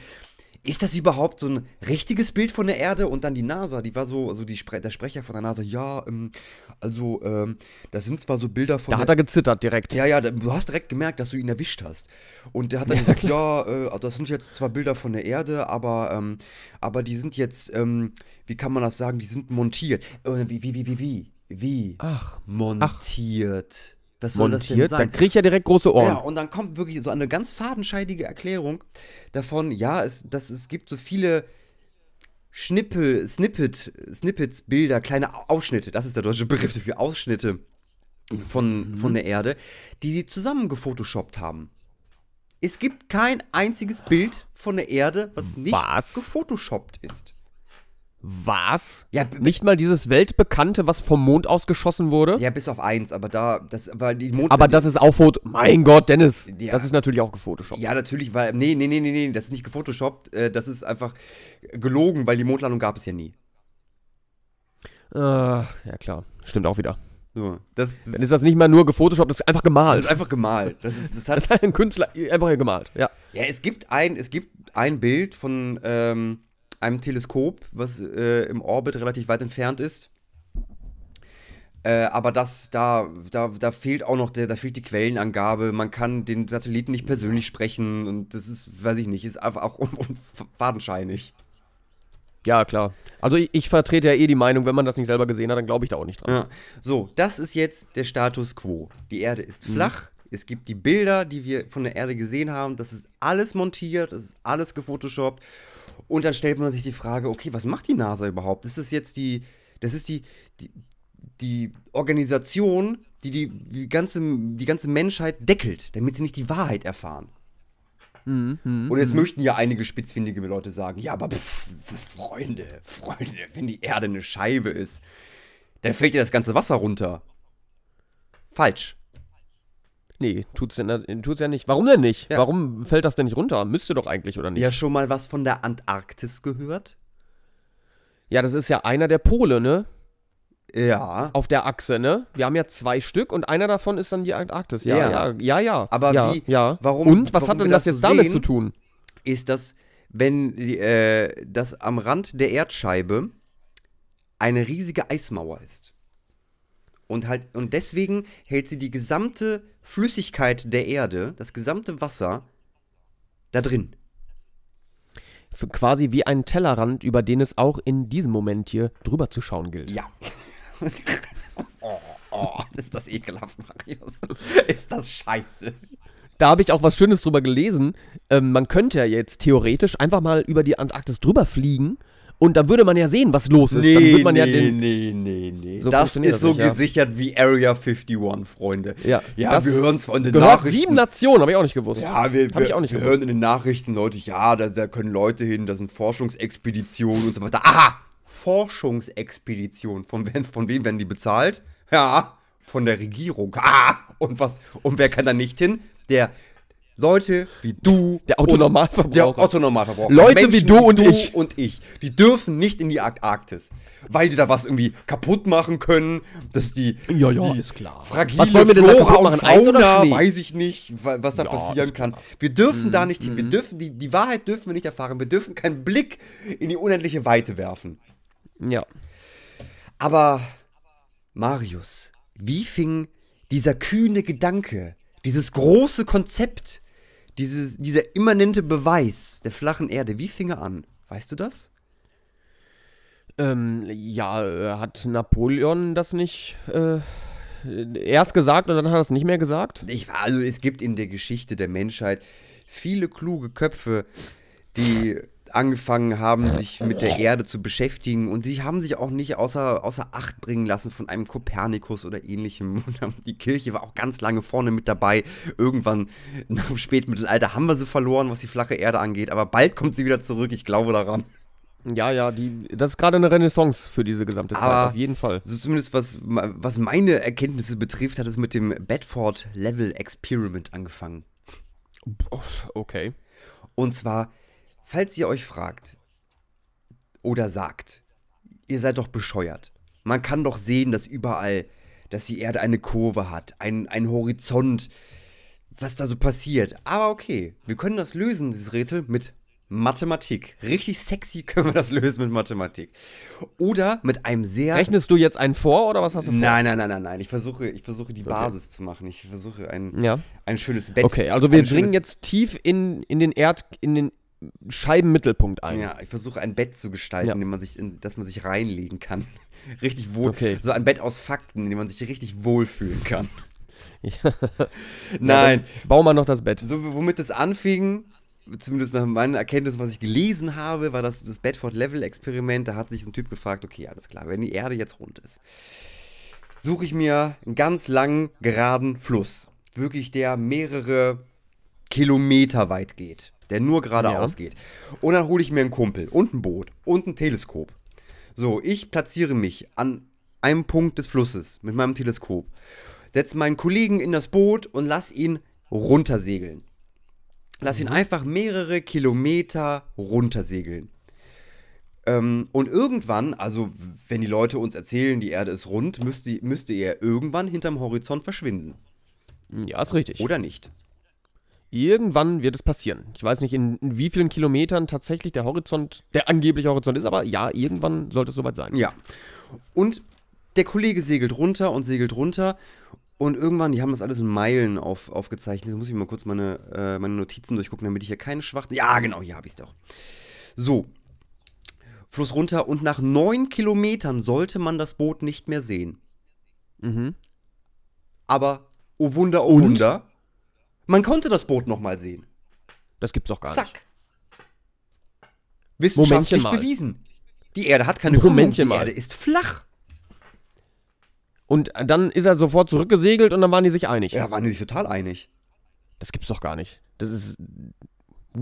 Ist das überhaupt so ein richtiges Bild von der Erde? Und dann die NASA, die war so, also die Spre der Sprecher von der NASA, ja, ähm, also, ähm, das sind zwar so Bilder von Da hat er gezittert direkt. ja, ja, du hast direkt gemerkt, dass du ihn erwischt hast. Und der hat dann gesagt, ja, äh, das sind jetzt zwar Bilder von der Erde, aber, ähm, aber die sind jetzt, ähm, wie kann man das sagen, die sind montiert. Äh, wie, wie, wie, wie, wie? Wie? Ach, Montiert. Was soll das denn montiert, dann sein? krieg ich ja direkt große Ohren. Ja, und dann kommt wirklich so eine ganz fadenscheidige Erklärung davon, ja, es, dass es gibt so viele Schnippel, Snippet, Snippets, Bilder, kleine Ausschnitte, das ist der deutsche Begriff dafür, Ausschnitte von, von der Erde, die sie zusammen gefotoshoppt haben. Es gibt kein einziges Bild von der Erde, was nicht Was? gefotoshoppt ist. Was? Ja, Nicht mal dieses weltbekannte, was vom Mond ausgeschossen wurde? Ja, bis auf eins, aber da, das, weil die Mond. Aber das ist auch Foto. Mein Gott, Dennis. Ja. Das ist natürlich auch gefotoshoppt. Ja, natürlich, weil. Nee, nee, nee, nee, nee, das ist nicht gefotoshoppt. Äh, das ist einfach gelogen, weil die Mondlandung gab es ja nie. Äh, ja, klar. Stimmt auch wieder. So, das, das, Dann ist das nicht mal nur gefotoshoppt, das ist einfach das gemalt. ist einfach gemalt. Das, ist, das Das hat. hat ein Künstler einfach gemalt. Ja. Ja, es gibt ein, es gibt ein Bild von ähm, einem Teleskop, was äh, im Orbit relativ weit entfernt ist. Äh, aber das, da, da, da fehlt auch noch der, da fehlt die Quellenangabe. Man kann den Satelliten nicht persönlich sprechen und das ist, weiß ich nicht, ist einfach auch fadenscheinig. Ja, klar. Also ich, ich vertrete ja eh die Meinung, wenn man das nicht selber gesehen hat, dann glaube ich da auch nicht dran. Ja. So, das ist jetzt der Status quo. Die Erde ist flach. Es gibt die Bilder, die wir von der Erde gesehen haben. Das ist alles montiert, das ist alles gefotoshoppt. Und dann stellt man sich die Frage, okay, was macht die NASA überhaupt? Das ist jetzt die, das ist die, die, die Organisation, die die, die, ganze, die ganze Menschheit deckelt, damit sie nicht die Wahrheit erfahren. Mhm, Und jetzt mhm. möchten ja einige spitzfindige Leute sagen, ja, aber pff, Freunde, Freunde, wenn die Erde eine Scheibe ist, dann fällt ja das ganze Wasser runter. Falsch. Nee, tut's, denn, tut's ja nicht. Warum denn nicht? Ja. Warum fällt das denn nicht runter? Müsste doch eigentlich, oder nicht? Ja, schon mal was von der Antarktis gehört? Ja, das ist ja einer der Pole, ne? Ja. Auf der Achse, ne? Wir haben ja zwei Stück und einer davon ist dann die Antarktis. Ja, Ja. ja, ja, ja. Aber ja, wie- Ja. warum- Und was warum hat denn das das jetzt so damit sehen? zu tun? Ist das, wenn äh, das am Rand der Erdscheibe eine riesige Eismauer ist. Und halt, und deswegen hält sie die gesamte Flüssigkeit der Erde, das gesamte Wasser, da drin. Für quasi wie ein Tellerrand, über den es auch in diesem Moment hier drüber zu schauen gilt. Ja. oh, oh, ist das ekelhaft, Marius. Ist das scheiße. Da habe ich auch was Schönes drüber gelesen. Ähm, man könnte ja jetzt theoretisch einfach mal über die Antarktis drüber fliegen und dann würde man ja sehen, was los ist. dann würde man ja den. nee, nee, nee. So das ist das so nicht, ja. gesichert wie Area 51, Freunde. Ja, ja wir hören zwar in den Gehört Nachrichten. sieben Nationen, habe ich auch nicht gewusst. Ja, wir, wir, ich auch nicht wir gewusst. hören in den Nachrichten Leute, ja, da, da können Leute hin, da sind Forschungsexpeditionen und so weiter. Aha! Forschungsexpeditionen. Von, wem- von wem werden die bezahlt? Ja, von der Regierung. Ah! Und was? Und wer kann da nicht hin? Der Leute wie du. Der und- Autonormalverbraucher. Der Otto-Normalverbraucher. Leute wie du und ich. und ich. Die dürfen nicht in die Arktis. Weil die da was irgendwie kaputt machen können. Dass die. Ja, ja, die ist klar. Fragile Was wollen wir denn da kaputt machen? Eis oder Fauna, Schnee? weiß ich nicht, wa- was da Ja, passieren kann. Mhm, Wir dürfen da nicht hin. Wir dürfen die, die Wahrheit dürfen wir nicht erfahren. Wir dürfen keinen Blick in die unendliche Weite werfen. Ja. Aber Marius, wie fing dieser kühne Gedanke, dieses große Konzept, dieses, dieser immanente Beweis der flachen Erde, wie fing er an? Weißt du das? Ähm, ja, äh, hat Napoleon das nicht äh, erst gesagt und dann hat er es nicht mehr gesagt? Ich, also es gibt in der Geschichte der Menschheit viele kluge Köpfe, die angefangen haben, sich mit der Erde zu beschäftigen und die haben sich auch nicht außer, außer Acht bringen lassen von einem Kopernikus oder ähnlichem. Und die Kirche war auch ganz lange vorne mit dabei. Irgendwann nach dem Spätmittelalter haben wir sie verloren, was die flache Erde angeht, aber bald kommt sie wieder zurück, ich glaube daran. Ja, ja, die, das ist gerade eine Renaissance für diese gesamte Zeit, Aber- auf jeden Fall. Also zumindest was, was meine Erkenntnisse betrifft, hat es mit dem Bedford Level Experiment angefangen. Okay. Und zwar, falls ihr euch fragt oder sagt, ihr seid doch bescheuert. Man kann doch sehen, dass überall, dass die Erde eine Kurve hat, ein, ein Horizont, was da so passiert. Aber okay, wir können das lösen, dieses Rätsel, mit Mathematik. Richtig sexy können wir das lösen mit Mathematik. Oder mit einem sehr Rechnest du jetzt einen vor oder was hast du vor? Nein, nein, nein, nein, nein. Ich versuche, ich versuche die Basis zu machen. Ich versuche ein, Ja. ein schönes Bett. Okay, also wir dringen jetzt tief in, in den Erd, in den Scheibenmittelpunkt ein. Ja, ich versuche ein Bett zu gestalten, Ja. in dem man sich, in, dass man sich reinlegen kann. Richtig wohl. Okay. So ein Bett aus Fakten, in dem man sich richtig wohlfühlen kann. Ja. Nein. Bau mal noch das Bett. So, womit es anfing, zumindest nach meinen Erkenntnissen, was ich gelesen habe, war das, das Bedford-Level-Experiment. Da hat sich ein Typ gefragt, okay, alles klar, wenn die Erde jetzt rund ist, suche ich mir einen ganz langen, geraden Fluss. Wirklich, der mehrere Kilometer weit geht. Der nur geradeaus geht. Und dann hole ich mir einen Kumpel und ein Boot und ein Teleskop. So, ich platziere mich an einem Punkt des Flusses mit meinem Teleskop. Setze meinen Kollegen in das Boot und lass ihn runtersegeln. Lass ihn einfach mehrere Kilometer runtersegeln. Ähm, und irgendwann, also wenn die Leute uns erzählen, die Erde ist rund, müsste, müsste er irgendwann hinterm Horizont verschwinden. Ja, ist richtig. Oder nicht? Irgendwann wird es passieren. Ich weiß nicht, in, in wie vielen Kilometern tatsächlich der Horizont, der angebliche Horizont ist, aber ja, irgendwann sollte es soweit sein. Ja. Und der Kollege segelt runter und segelt runter. Und irgendwann, die haben das alles in Meilen auf, aufgezeichnet. Jetzt muss ich mal kurz meine, äh, meine Notizen durchgucken, damit ich hier keine schwarzen. Ja, genau, hier habe ich es doch. So. Fluss runter und nach neun Kilometern sollte man das Boot nicht mehr sehen. Mhm. Aber, oh Wunder, oh Und? Wunder, man konnte das Boot nochmal sehen. Das gibt's doch gar nicht. Zack. Wissenschaftlich bewiesen. Die Erde hat keine Krümmung, die mal. Erde ist flach. Und dann ist er sofort zurückgesegelt und dann waren die sich einig. Ja, waren die sich total einig. Das gibt's doch gar nicht. Das ist.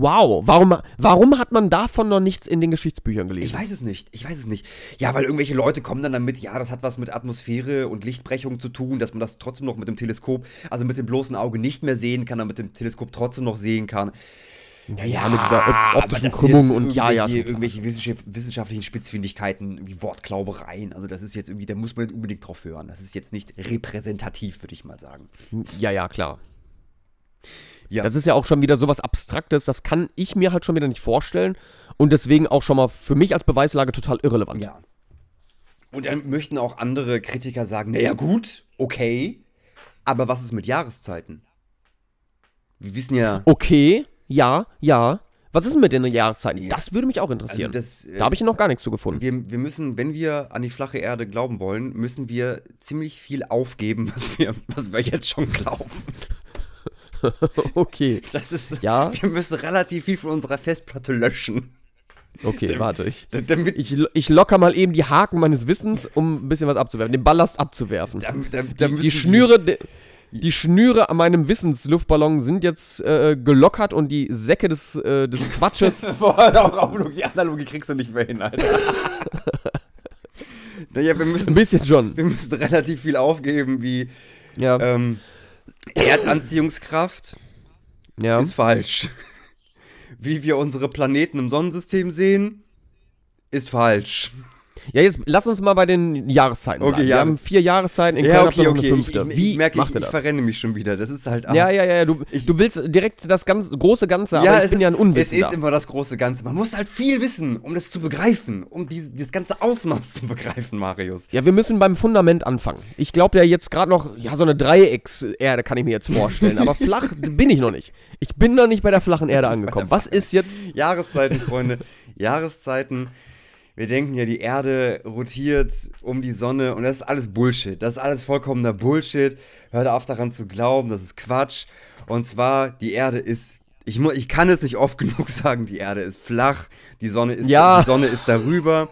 Wow. Warum, warum hat man davon noch nichts in den Geschichtsbüchern gelesen? Ich weiß es nicht. Ich weiß es nicht. Ja, weil irgendwelche Leute kommen dann damit, ja, das hat was mit Atmosphäre und Lichtbrechung zu tun, dass man das trotzdem noch mit dem Teleskop, also mit dem bloßen Auge nicht mehr sehen kann, aber mit dem Teleskop trotzdem noch sehen kann. Ja, ja, mit dieser op optischen Krümmung und ja, ja. irgendwelche- wissenschaftlichen Spitzfindigkeiten, wie Wortglaubereien. Also das ist jetzt irgendwie, da muss man nicht unbedingt drauf hören. Das ist jetzt nicht repräsentativ, würde ich mal sagen. Ja, ja, klar. Ja. Das ist ja auch schon wieder sowas Abstraktes, das kann ich mir halt schon wieder nicht vorstellen und deswegen auch schon mal für mich als Beweislage total irrelevant. Ja. Und dann möchten auch andere Kritiker sagen, naja gut, okay, aber was ist mit Jahreszeiten? Wir wissen ja, Okay, ja, ja. Was ist denn mit den Jahreszeiten? Ja. Das würde mich auch also interessieren. das, äh, da habe ich noch gar nichts zu gefunden. wir, wir müssen, wenn wir an die flache Erde glauben wollen, müssen wir ziemlich viel aufgeben, was wir, was wir jetzt schon glauben. okay, Das ist, Ja. wir müssen relativ viel von unserer Festplatte löschen. okay, warte. Ich, ich, ich locker mal eben die Haken meines Wissens, um ein bisschen was abzuwerfen, den Ballast abzuwerfen. da, da, da die, die Schnüre, die, die Schnüre an meinem Wissensluftballon sind jetzt äh, gelockert und die Säcke des, äh, des Quatsches. Boah, die Analogie kriegst du nicht mehr hin, Alter. naja, wir ein müssen, bisschen schon. wir müssen relativ viel aufgeben, wie Ja, ähm, Erdanziehungskraft ja. ist falsch. Wie wir unsere Planeten im Sonnensystem sehen, ist falsch. Ja, jetzt lass uns mal bei den Jahreszeiten Okay, bleiben. Wir haben vier Jahreszeiten, in ja, Köln okay, noch okay. eine Ich, fünfte. ich, Wie ich merke, macht ich, ihr ich das? verrenne mich schon wieder. Das ist halt. ah, Ja, ja, ja, du, Ich- du willst direkt das ganz, große Ganze, aber Ja, ich es bin ist, ja ein es Unwissender. ist immer das große Ganze. Man muss halt viel wissen, um das zu begreifen, um dies, dieses ganze Ausmaß zu begreifen, Marius. Ja, wir müssen beim Fundament anfangen. Ich glaube ja jetzt gerade noch, ja, so eine Dreieckserde kann ich mir jetzt vorstellen, aber flach bin ich noch nicht. Ich bin noch nicht bei der flachen Erde angekommen. Was ist jetzt? Jahreszeiten, Freunde. Jahreszeiten. Wir denken ja, die Erde rotiert um die Sonne und das ist alles Bullshit. Das ist alles vollkommener Bullshit. Hört auf daran zu glauben, das ist Quatsch. Und zwar, die Erde ist. Ich, ich kann es nicht oft genug sagen, die Erde ist flach, die Sonne ist, Ja. die Sonne ist darüber,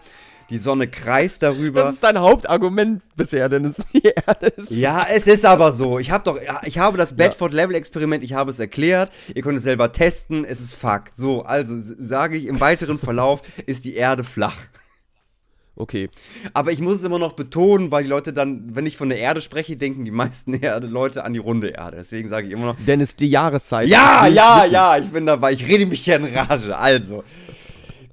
die Sonne kreist darüber. Das ist dein Hauptargument bisher, Dennis. Die Erde ist. Ja, es ist aber so. Ich habe doch, ja, ich habe das Bedford-Level-Experiment, ich habe es erklärt. Ihr könnt es selber testen. Es ist Fakt. So, also sage ich im weiteren Verlauf ist die Erde flach. Okay. Aber ich muss es immer noch betonen, weil die Leute dann, wenn ich von der Erde spreche, denken die meisten Erde Leute an die runde Erde. Deswegen sage ich immer noch. Dennis, die Jahreszeit. Ja, ja, wissen. ja, ich bin dabei. Ich rede mich hier in Rage. Also,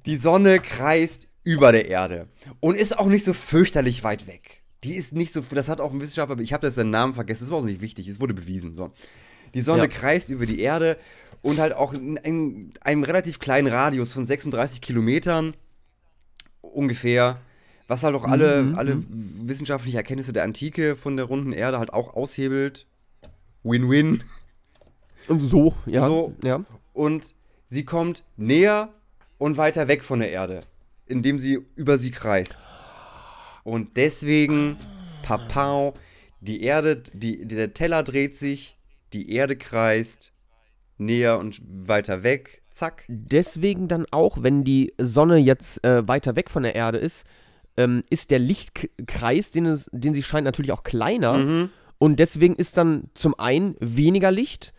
die Sonne kreist über der Erde und ist auch nicht so fürchterlich weit weg. Die ist nicht so, das hat auch ein Wissenschaftler, ich habe das seinen Namen vergessen, das war auch nicht wichtig, es wurde bewiesen. So. Die Sonne Ja. kreist über die Erde und halt auch in, in einem relativ kleinen Radius von 36 Kilometern ungefähr, was halt auch alle, Mhm, alle wissenschaftlichen Erkenntnisse der Antike von der runden Erde halt auch aushebelt. Win-win. Und so, ja. So. ja. und sie kommt näher und weiter weg von der Erde, indem sie über sie kreist. Und deswegen, papau, die Erde, die, der Teller dreht sich, die Erde kreist, näher und weiter weg, zack. Deswegen dann auch, wenn die Sonne jetzt äh, weiter weg von der Erde ist, ähm, ist der Lichtkreis, den, es, den sie scheint, natürlich auch kleiner. Mhm. Und deswegen ist dann zum einen weniger Licht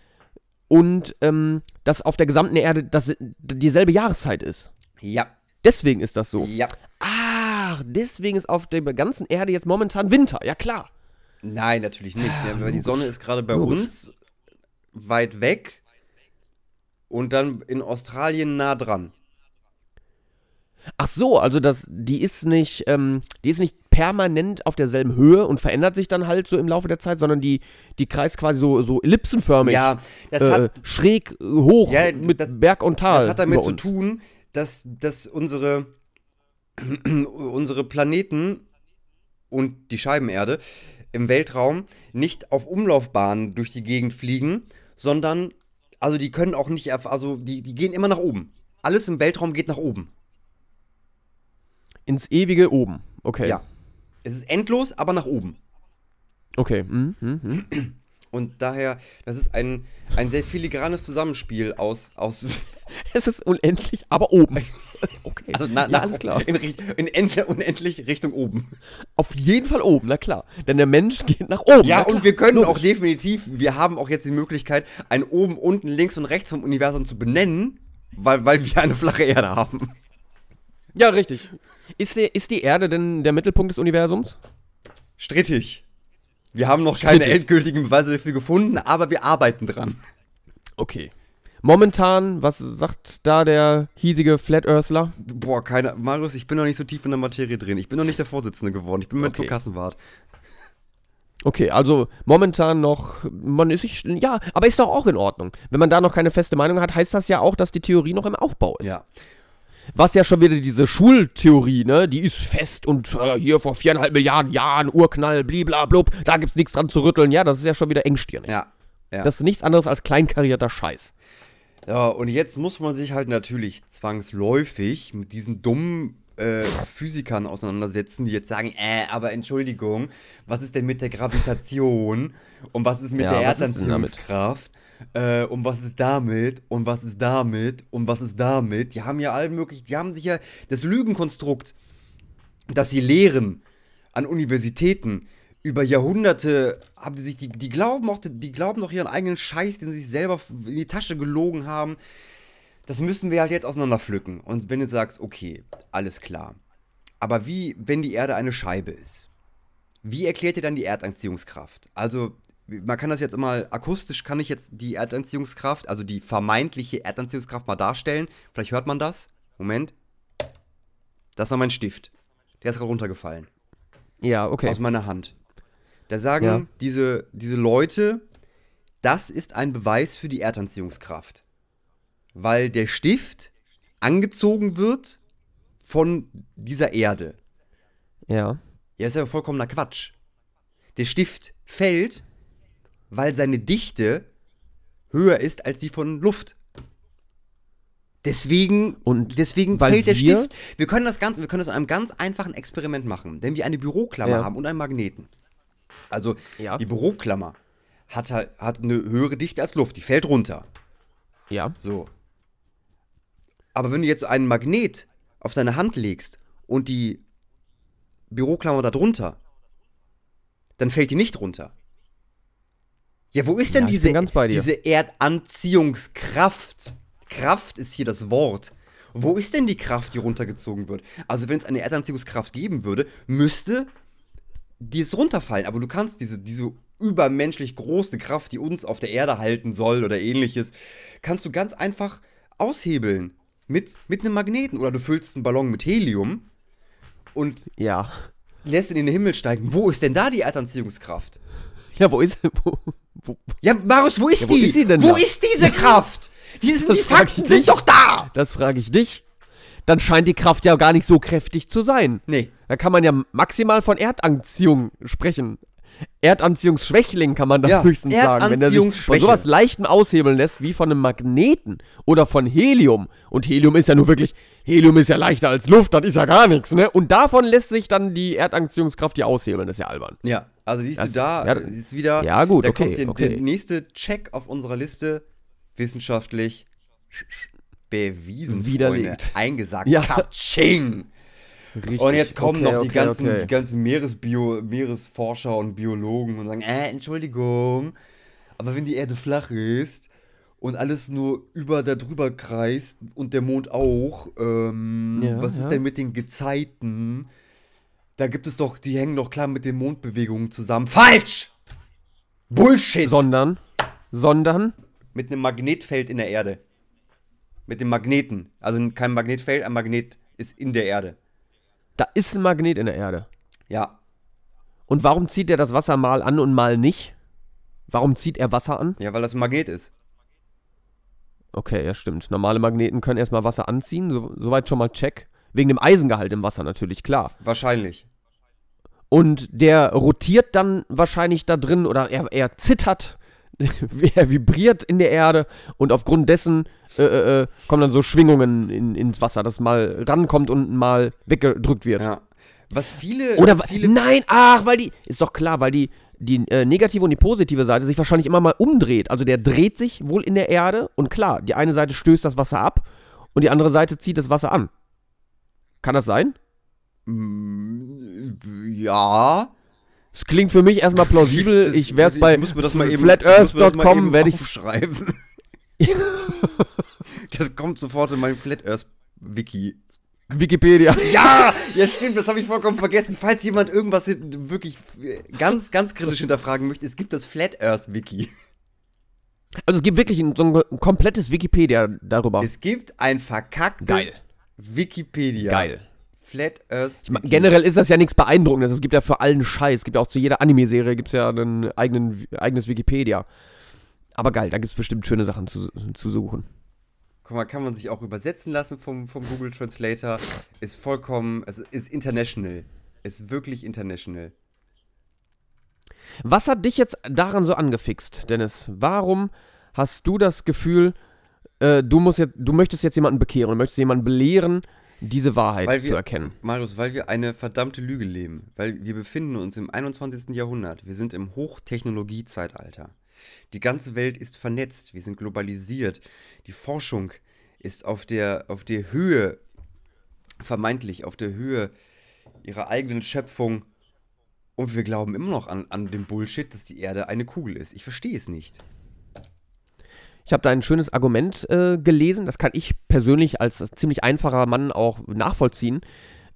und ähm, dass auf der gesamten Erde das, dieselbe Jahreszeit ist. Ja, Deswegen ist das so. ja. Ach, deswegen ist auf der ganzen Erde jetzt momentan Winter. Ja, klar. Nein, natürlich nicht. Ah, Ja, weil die. Sonne ist gerade bei Logisch. uns weit weg und dann in Australien nah dran. Ach so, also das, die ist nicht, ähm, die ist nicht permanent auf derselben Höhe und verändert sich dann halt so im Laufe der Zeit, sondern die, die kreist quasi so, so ellipsenförmig. Ja, das äh, hat schräg hoch Ja, mit das- Berg und Tal. Das hat damit zu tun, dass, dass unsere, unsere Planeten und die Scheibenerde im Weltraum nicht auf Umlaufbahnen durch die Gegend fliegen, sondern, also die können auch nicht, also die, die gehen immer nach oben. Alles im Weltraum geht nach oben. Ins ewige oben. Okay. Ja. Es ist endlos, aber nach oben. Okay. Mhm, mhm. Und daher, das ist ein, ein sehr filigranes Zusammenspiel aus, aus Es ist unendlich, aber oben. Okay, also na, ja, nach- alles klar. In, in end, unendlich Richtung oben. Auf jeden Fall oben, na klar. Denn der Mensch geht nach oben. Ja, na und wir können auch Logisch. definitiv, wir haben auch jetzt die Möglichkeit, ein oben, unten, links und rechts vom Universum zu benennen, weil, weil wir eine flache Erde haben. Ja, richtig. Ist, der, ist die Erde denn der Mittelpunkt des Universums? Strittig. Wir haben noch keine Strittig. endgültigen Beweise dafür gefunden, aber wir arbeiten dran. Okay. Momentan, was sagt da der hiesige Flat Earthler? Boah, keine. Marius, ich bin noch nicht so tief in der Materie drin. Ich bin noch nicht der Vorsitzende geworden. Ich bin mit Okay. Kassenwart. Okay, also momentan noch, man ist sich, ja, aber ist doch auch in Ordnung. Wenn man da noch keine feste Meinung hat, heißt das ja auch, dass die Theorie noch im Aufbau ist. Ja. Was ja schon wieder diese Schultheorie, ne, die ist fest und äh, hier vor viereinhalb Milliarden Jahren, Urknall, bliblablub, da gibt's nichts dran zu rütteln. Ja, das ist ja schon wieder engstirnig. Ja. ja. Das ist nichts anderes als kleinkarierter Scheiß. Ja, und jetzt muss man sich halt natürlich zwangsläufig mit diesen dummen äh, Physikern auseinandersetzen, die jetzt sagen, äh, aber Entschuldigung, was ist denn mit der Gravitation? Und was ist mit Ja, der? Erdanziehungskraft? Äh, und was ist damit? Und was ist damit? Und was ist damit? Die haben ja all möglich, die haben sich ja das Lügenkonstrukt, das sie lehren an Universitäten über Jahrhunderte haben die sich, die, die glauben auch, die glauben doch ihren eigenen Scheiß, den sie sich selber in die Tasche gelogen haben. Das müssen wir halt jetzt auseinanderpflücken. Und wenn du sagst, okay, alles klar. Aber wie, wenn die Erde eine Scheibe ist? Wie erklärt ihr dann die Erdanziehungskraft? Also, man kann das jetzt mal akustisch, kann ich jetzt die Erdanziehungskraft, also die vermeintliche Erdanziehungskraft mal darstellen. Vielleicht hört man das. Moment. Das war mein Stift. Der ist gerade runtergefallen Ja, okay. aus meiner Hand. Da sagen Ja. diese, diese Leute, das ist ein Beweis für die Erdanziehungskraft. Weil der Stift angezogen wird von dieser Erde. ja. Ja, ist ja vollkommener Quatsch. Der Stift fällt, weil seine Dichte höher ist als die von Luft. Deswegen, Und deswegen fällt der Stift. Wir können das Ganze, wir können das in einem ganz einfachen Experiment machen. Wenn wir eine Büroklammer Ja. haben und einen Magneten. Also Ja. die Büroklammer hat halt hat eine höhere Dichte als Luft, die fällt runter. Ja. So. Aber wenn du jetzt so einen Magnet auf deine Hand legst und die Büroklammer da drunter, dann fällt die nicht runter. Ja, wo ist denn Ja, diese, diese Erdanziehungskraft? Kraft ist hier das Wort. Wo ist denn die Kraft, die runtergezogen wird? Also, wenn es eine Erdanziehungskraft geben würde, müsste die es runterfallen. Aber du kannst diese, diese übermenschlich große Kraft, die uns auf der Erde halten soll oder ähnliches, kannst du ganz einfach aushebeln. Mit, mit einem Magneten. Oder du füllst einen Ballon mit Helium und Ja. lässt ihn in den Himmel steigen. Wo ist denn da die Erdanziehungskraft? Ja, wo ist wo, wo, Ja, Marius, wo ist Ja, wo die? ist denn wo da? ist diese Kraft? Die, sind, Das die Fakten sind doch da! Das frage ich dich. Dann scheint die Kraft ja gar nicht so kräftig zu sein. Nee. Da kann man ja maximal von Erdanziehung sprechen. Erdanziehungsschwächling kann man da Ja, höchstens sagen. Wenn er sich von sowas leichtem aushebeln lässt, wie von einem Magneten oder von Helium. Und Helium ist ja nur wirklich, Helium ist ja leichter als Luft, das ist ja gar nichts, ne? Und davon lässt sich dann die Erdanziehungskraft ja aushebeln, das ist ja albern. Ja, also siehst Das- du da, ja, äh, ist wieder, ja, gut, da okay, kommt der, okay. der nächste Check auf unserer Liste, wissenschaftlich bewiesen, Widerlegt. Freunde, eingesagt, Ja. Katsching! Richtig. Und jetzt kommen Okay, noch die, okay, ganzen, okay. die ganzen Meeresbio, Meeresforscher und Biologen und sagen, äh, Entschuldigung, aber wenn die Erde flach ist und alles nur über da drüber kreist und der Mond auch, ähm, Ja, was ist ja. denn mit den Gezeiten? Da gibt es doch, die hängen doch klar mit den Mondbewegungen zusammen. Falsch! Bullshit! Sondern, sondern, mit einem Magnetfeld in der Erde. Mit dem Magneten. Also kein Magnetfeld, ein Magnet ist in der Erde. da ist ein Magnet in der Erde. Ja, Und warum zieht er das Wasser mal an und mal nicht? Warum zieht er Wasser an? ja, weil das ein Magnet ist. Okay, ja, stimmt. Normale Magneten können erstmal Wasser anziehen, so, soweit schon mal check. Wegen dem Eisengehalt im Wasser natürlich, klar. Wahrscheinlich. Und der rotiert dann wahrscheinlich da drin oder er, er zittert, er vibriert in der Erde und aufgrund dessen äh, äh, äh, kommen dann so Schwingungen in, ins Wasser, dass mal rankommt und mal weggedrückt wird. Ja. Was viele. Oder was wa- viele nein, ach, weil die ist doch klar, weil die die äh, negative und die positive Seite sich wahrscheinlich immer mal umdreht. Also der dreht sich wohl in der Erde und klar, die eine Seite stößt das Wasser ab und die andere Seite zieht das Wasser an. Kann das sein? Mm, Ja. Es klingt für mich erstmal plausibel. Ich werde es bei flatearth.com werde ich aufschreiben. das kommt sofort in mein Flat Earth Wiki. Wikipedia. Ja, ja stimmt, das habe ich vollkommen vergessen. Falls jemand irgendwas wirklich ganz, ganz kritisch hinterfragen möchte, es gibt das Flat Earth Wiki. Also es gibt wirklich ein, so ein, ein komplettes Wikipedia darüber. Es gibt ein verkacktes Geil. Wikipedia. Geil. Flat Earth Ich mein, generell ist das ja nichts Beeindruckendes. Es gibt ja für allen Scheiß. Es gibt ja auch zu jeder Anime-Serie gibt es ja ein eigenen, eigenes Wikipedia. Aber geil, da gibt es bestimmt schöne Sachen zu, zu suchen. Guck mal, kann man sich auch übersetzen lassen vom, vom Google Translator. Ist vollkommen, es ist international. Ist wirklich international. Was hat dich jetzt daran so angefixt, Dennis? Warum hast du das Gefühl, äh, du, musst jetzt, du möchtest jetzt jemanden bekehren, du möchtest jemanden belehren, diese Wahrheit Weil wir- zu erkennen? Marius, weil wir eine verdammte Lüge leben. Weil wir befinden uns im 21. Jahrhundert. Wir sind im Hochtechnologiezeitalter. Die ganze Welt ist vernetzt. Wir sind globalisiert. Die Forschung ist auf der, auf der Höhe, vermeintlich auf der Höhe ihrer eigenen Schöpfung. Und wir glauben immer noch an, an den Bullshit, dass die Erde eine Kugel ist. Ich verstehe es nicht. Ich habe da ein schönes Argument äh, gelesen, das kann ich persönlich als ziemlich einfacher Mann auch nachvollziehen,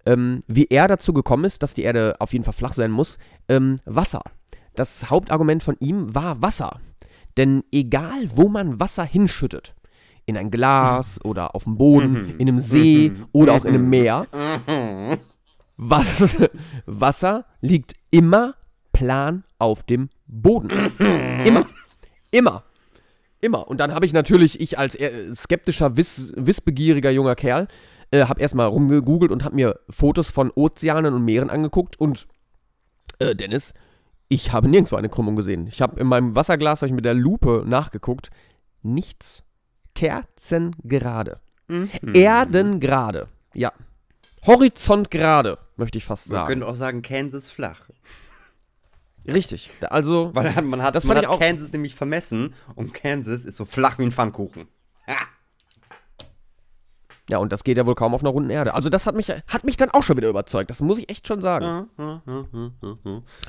ähm, wie er dazu gekommen ist, dass die Erde auf jeden Fall flach sein muss. Ähm, Wasser. Das Hauptargument von ihm war Wasser. Denn egal, wo man Wasser hinschüttet, in ein Glas oder auf dem Boden, in einem See oder auch in einem Meer, was, Wasser liegt immer plan auf dem Boden. Immer. Immer. Immer. Und dann habe ich natürlich, ich als eher skeptischer, wiss, wissbegieriger junger Kerl, äh, habe erstmal rumgegoogelt und habe mir Fotos von Ozeanen und Meeren angeguckt und äh, Dennis, ich habe nirgendwo eine Krümmung gesehen. Ich habe in meinem Wasserglas, habe ich mit der Lupe nachgeguckt, nichts. Kerzengerade. Mhm. Erdengrade. Ja. Horizontgerade, möchte ich fast sagen. könnte auch sagen, Kansas flach. Richtig. Also, Weil man- man hat, Das man fand hat ich auch- Kansas nämlich vermessen und Kansas ist so flach wie ein Pfannkuchen. ja, und das geht ja wohl kaum auf einer runden Erde. Also, das hat mich, hat mich dann auch schon wieder überzeugt. Das muss ich echt schon sagen.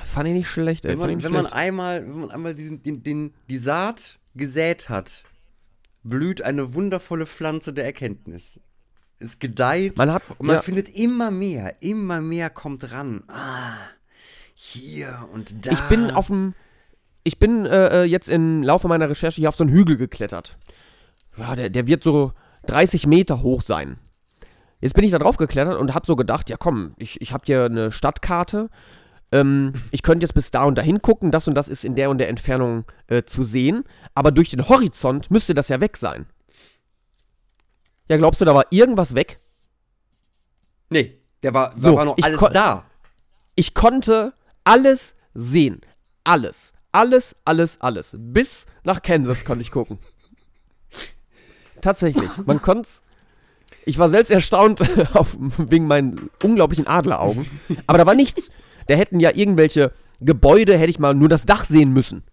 Fand ich nicht schlecht, ey. Wenn man, wenn man schlecht. einmal, wenn man einmal diesen, den, den, die Saat gesät hat, blüht eine wundervolle Pflanze der Erkenntnis. Es gedeiht Man hat- und man ja. findet immer mehr, immer mehr kommt ran. Ah, hier und da. Ich bin auf dem. Ich bin äh, äh, jetzt im Laufe meiner Recherche hier auf so einen Hügel geklettert. Ja, der, der wird so 30 Meter hoch sein. Jetzt bin ich da drauf geklettert und habe so gedacht, ja komm, ich, ich habe hier eine Stadtkarte. Ähm, ich könnte jetzt bis da und dahin gucken, das und das ist in der und der Entfernung äh, zu sehen. Aber durch den Horizont müsste das ja weg sein. Ja, glaubst du, da war irgendwas weg? Nee, der war, So, da war noch alles da. Ich konnte alles sehen. Alles. Alles, alles, alles. Bis nach Kansas konnte ich gucken. Tatsächlich. Man konnte Ich war selbst erstaunt auf, wegen meinen unglaublichen Adleraugen. Aber da war nichts. Da hätten ja irgendwelche Gebäude, hätte ich mal nur das Dach sehen müssen.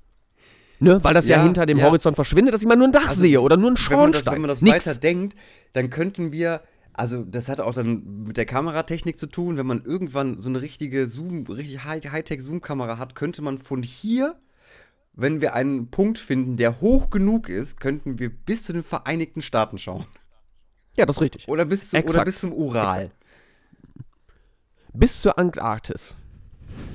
Ne? Weil das ja, Ja, hinter dem ja. Horizont verschwindet, dass ich mal nur ein Dach Also, sehe oder nur einen Wenn man das, Schornstein. wenn man das weiter denkt, dann könnten wir, also das hat auch dann mit der Kameratechnik zu tun, wenn man irgendwann so eine richtige Zoom, richtig High- Hightech-Zoom-Kamera hat, könnte man von hier, wenn wir einen Punkt finden, der hoch genug ist, könnten wir bis zu den Vereinigten Staaten schauen. Ja, das ist richtig. Oder bis, zu, oder bis zum Ural. Bis zur Antarktis.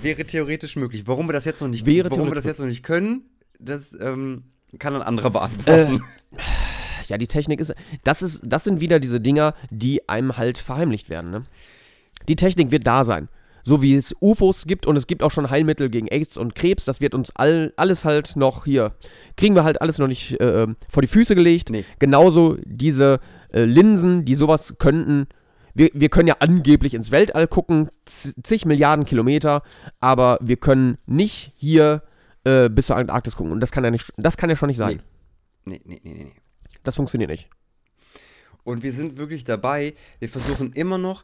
Wäre theoretisch möglich. Warum wir das jetzt noch nicht, warum wir das jetzt noch nicht können, das ähm, kann ein anderer beantworten. Ja, die Technik ist. Das, ist. das sind wieder diese Dinger, die einem halt verheimlicht werden. Ne? Die Technik wird da sein. So wie es UFOs gibt und es gibt auch schon Heilmittel gegen AIDS und Krebs, das wird uns all, alles halt noch hier. Kriegen wir halt alles noch nicht äh, vor die Füße gelegt. Nee. Genauso diese äh, Linsen, die sowas könnten. Wir, wir können ja angeblich ins Weltall gucken, zig Milliarden Kilometer, aber wir können nicht hier äh, bis zur Antarktis gucken. Und das kann ja, nicht, das kann ja schon nicht sein. Nee, nee, nee, nee, nee. Das funktioniert nicht. Und wir sind wirklich dabei. Wir versuchen immer noch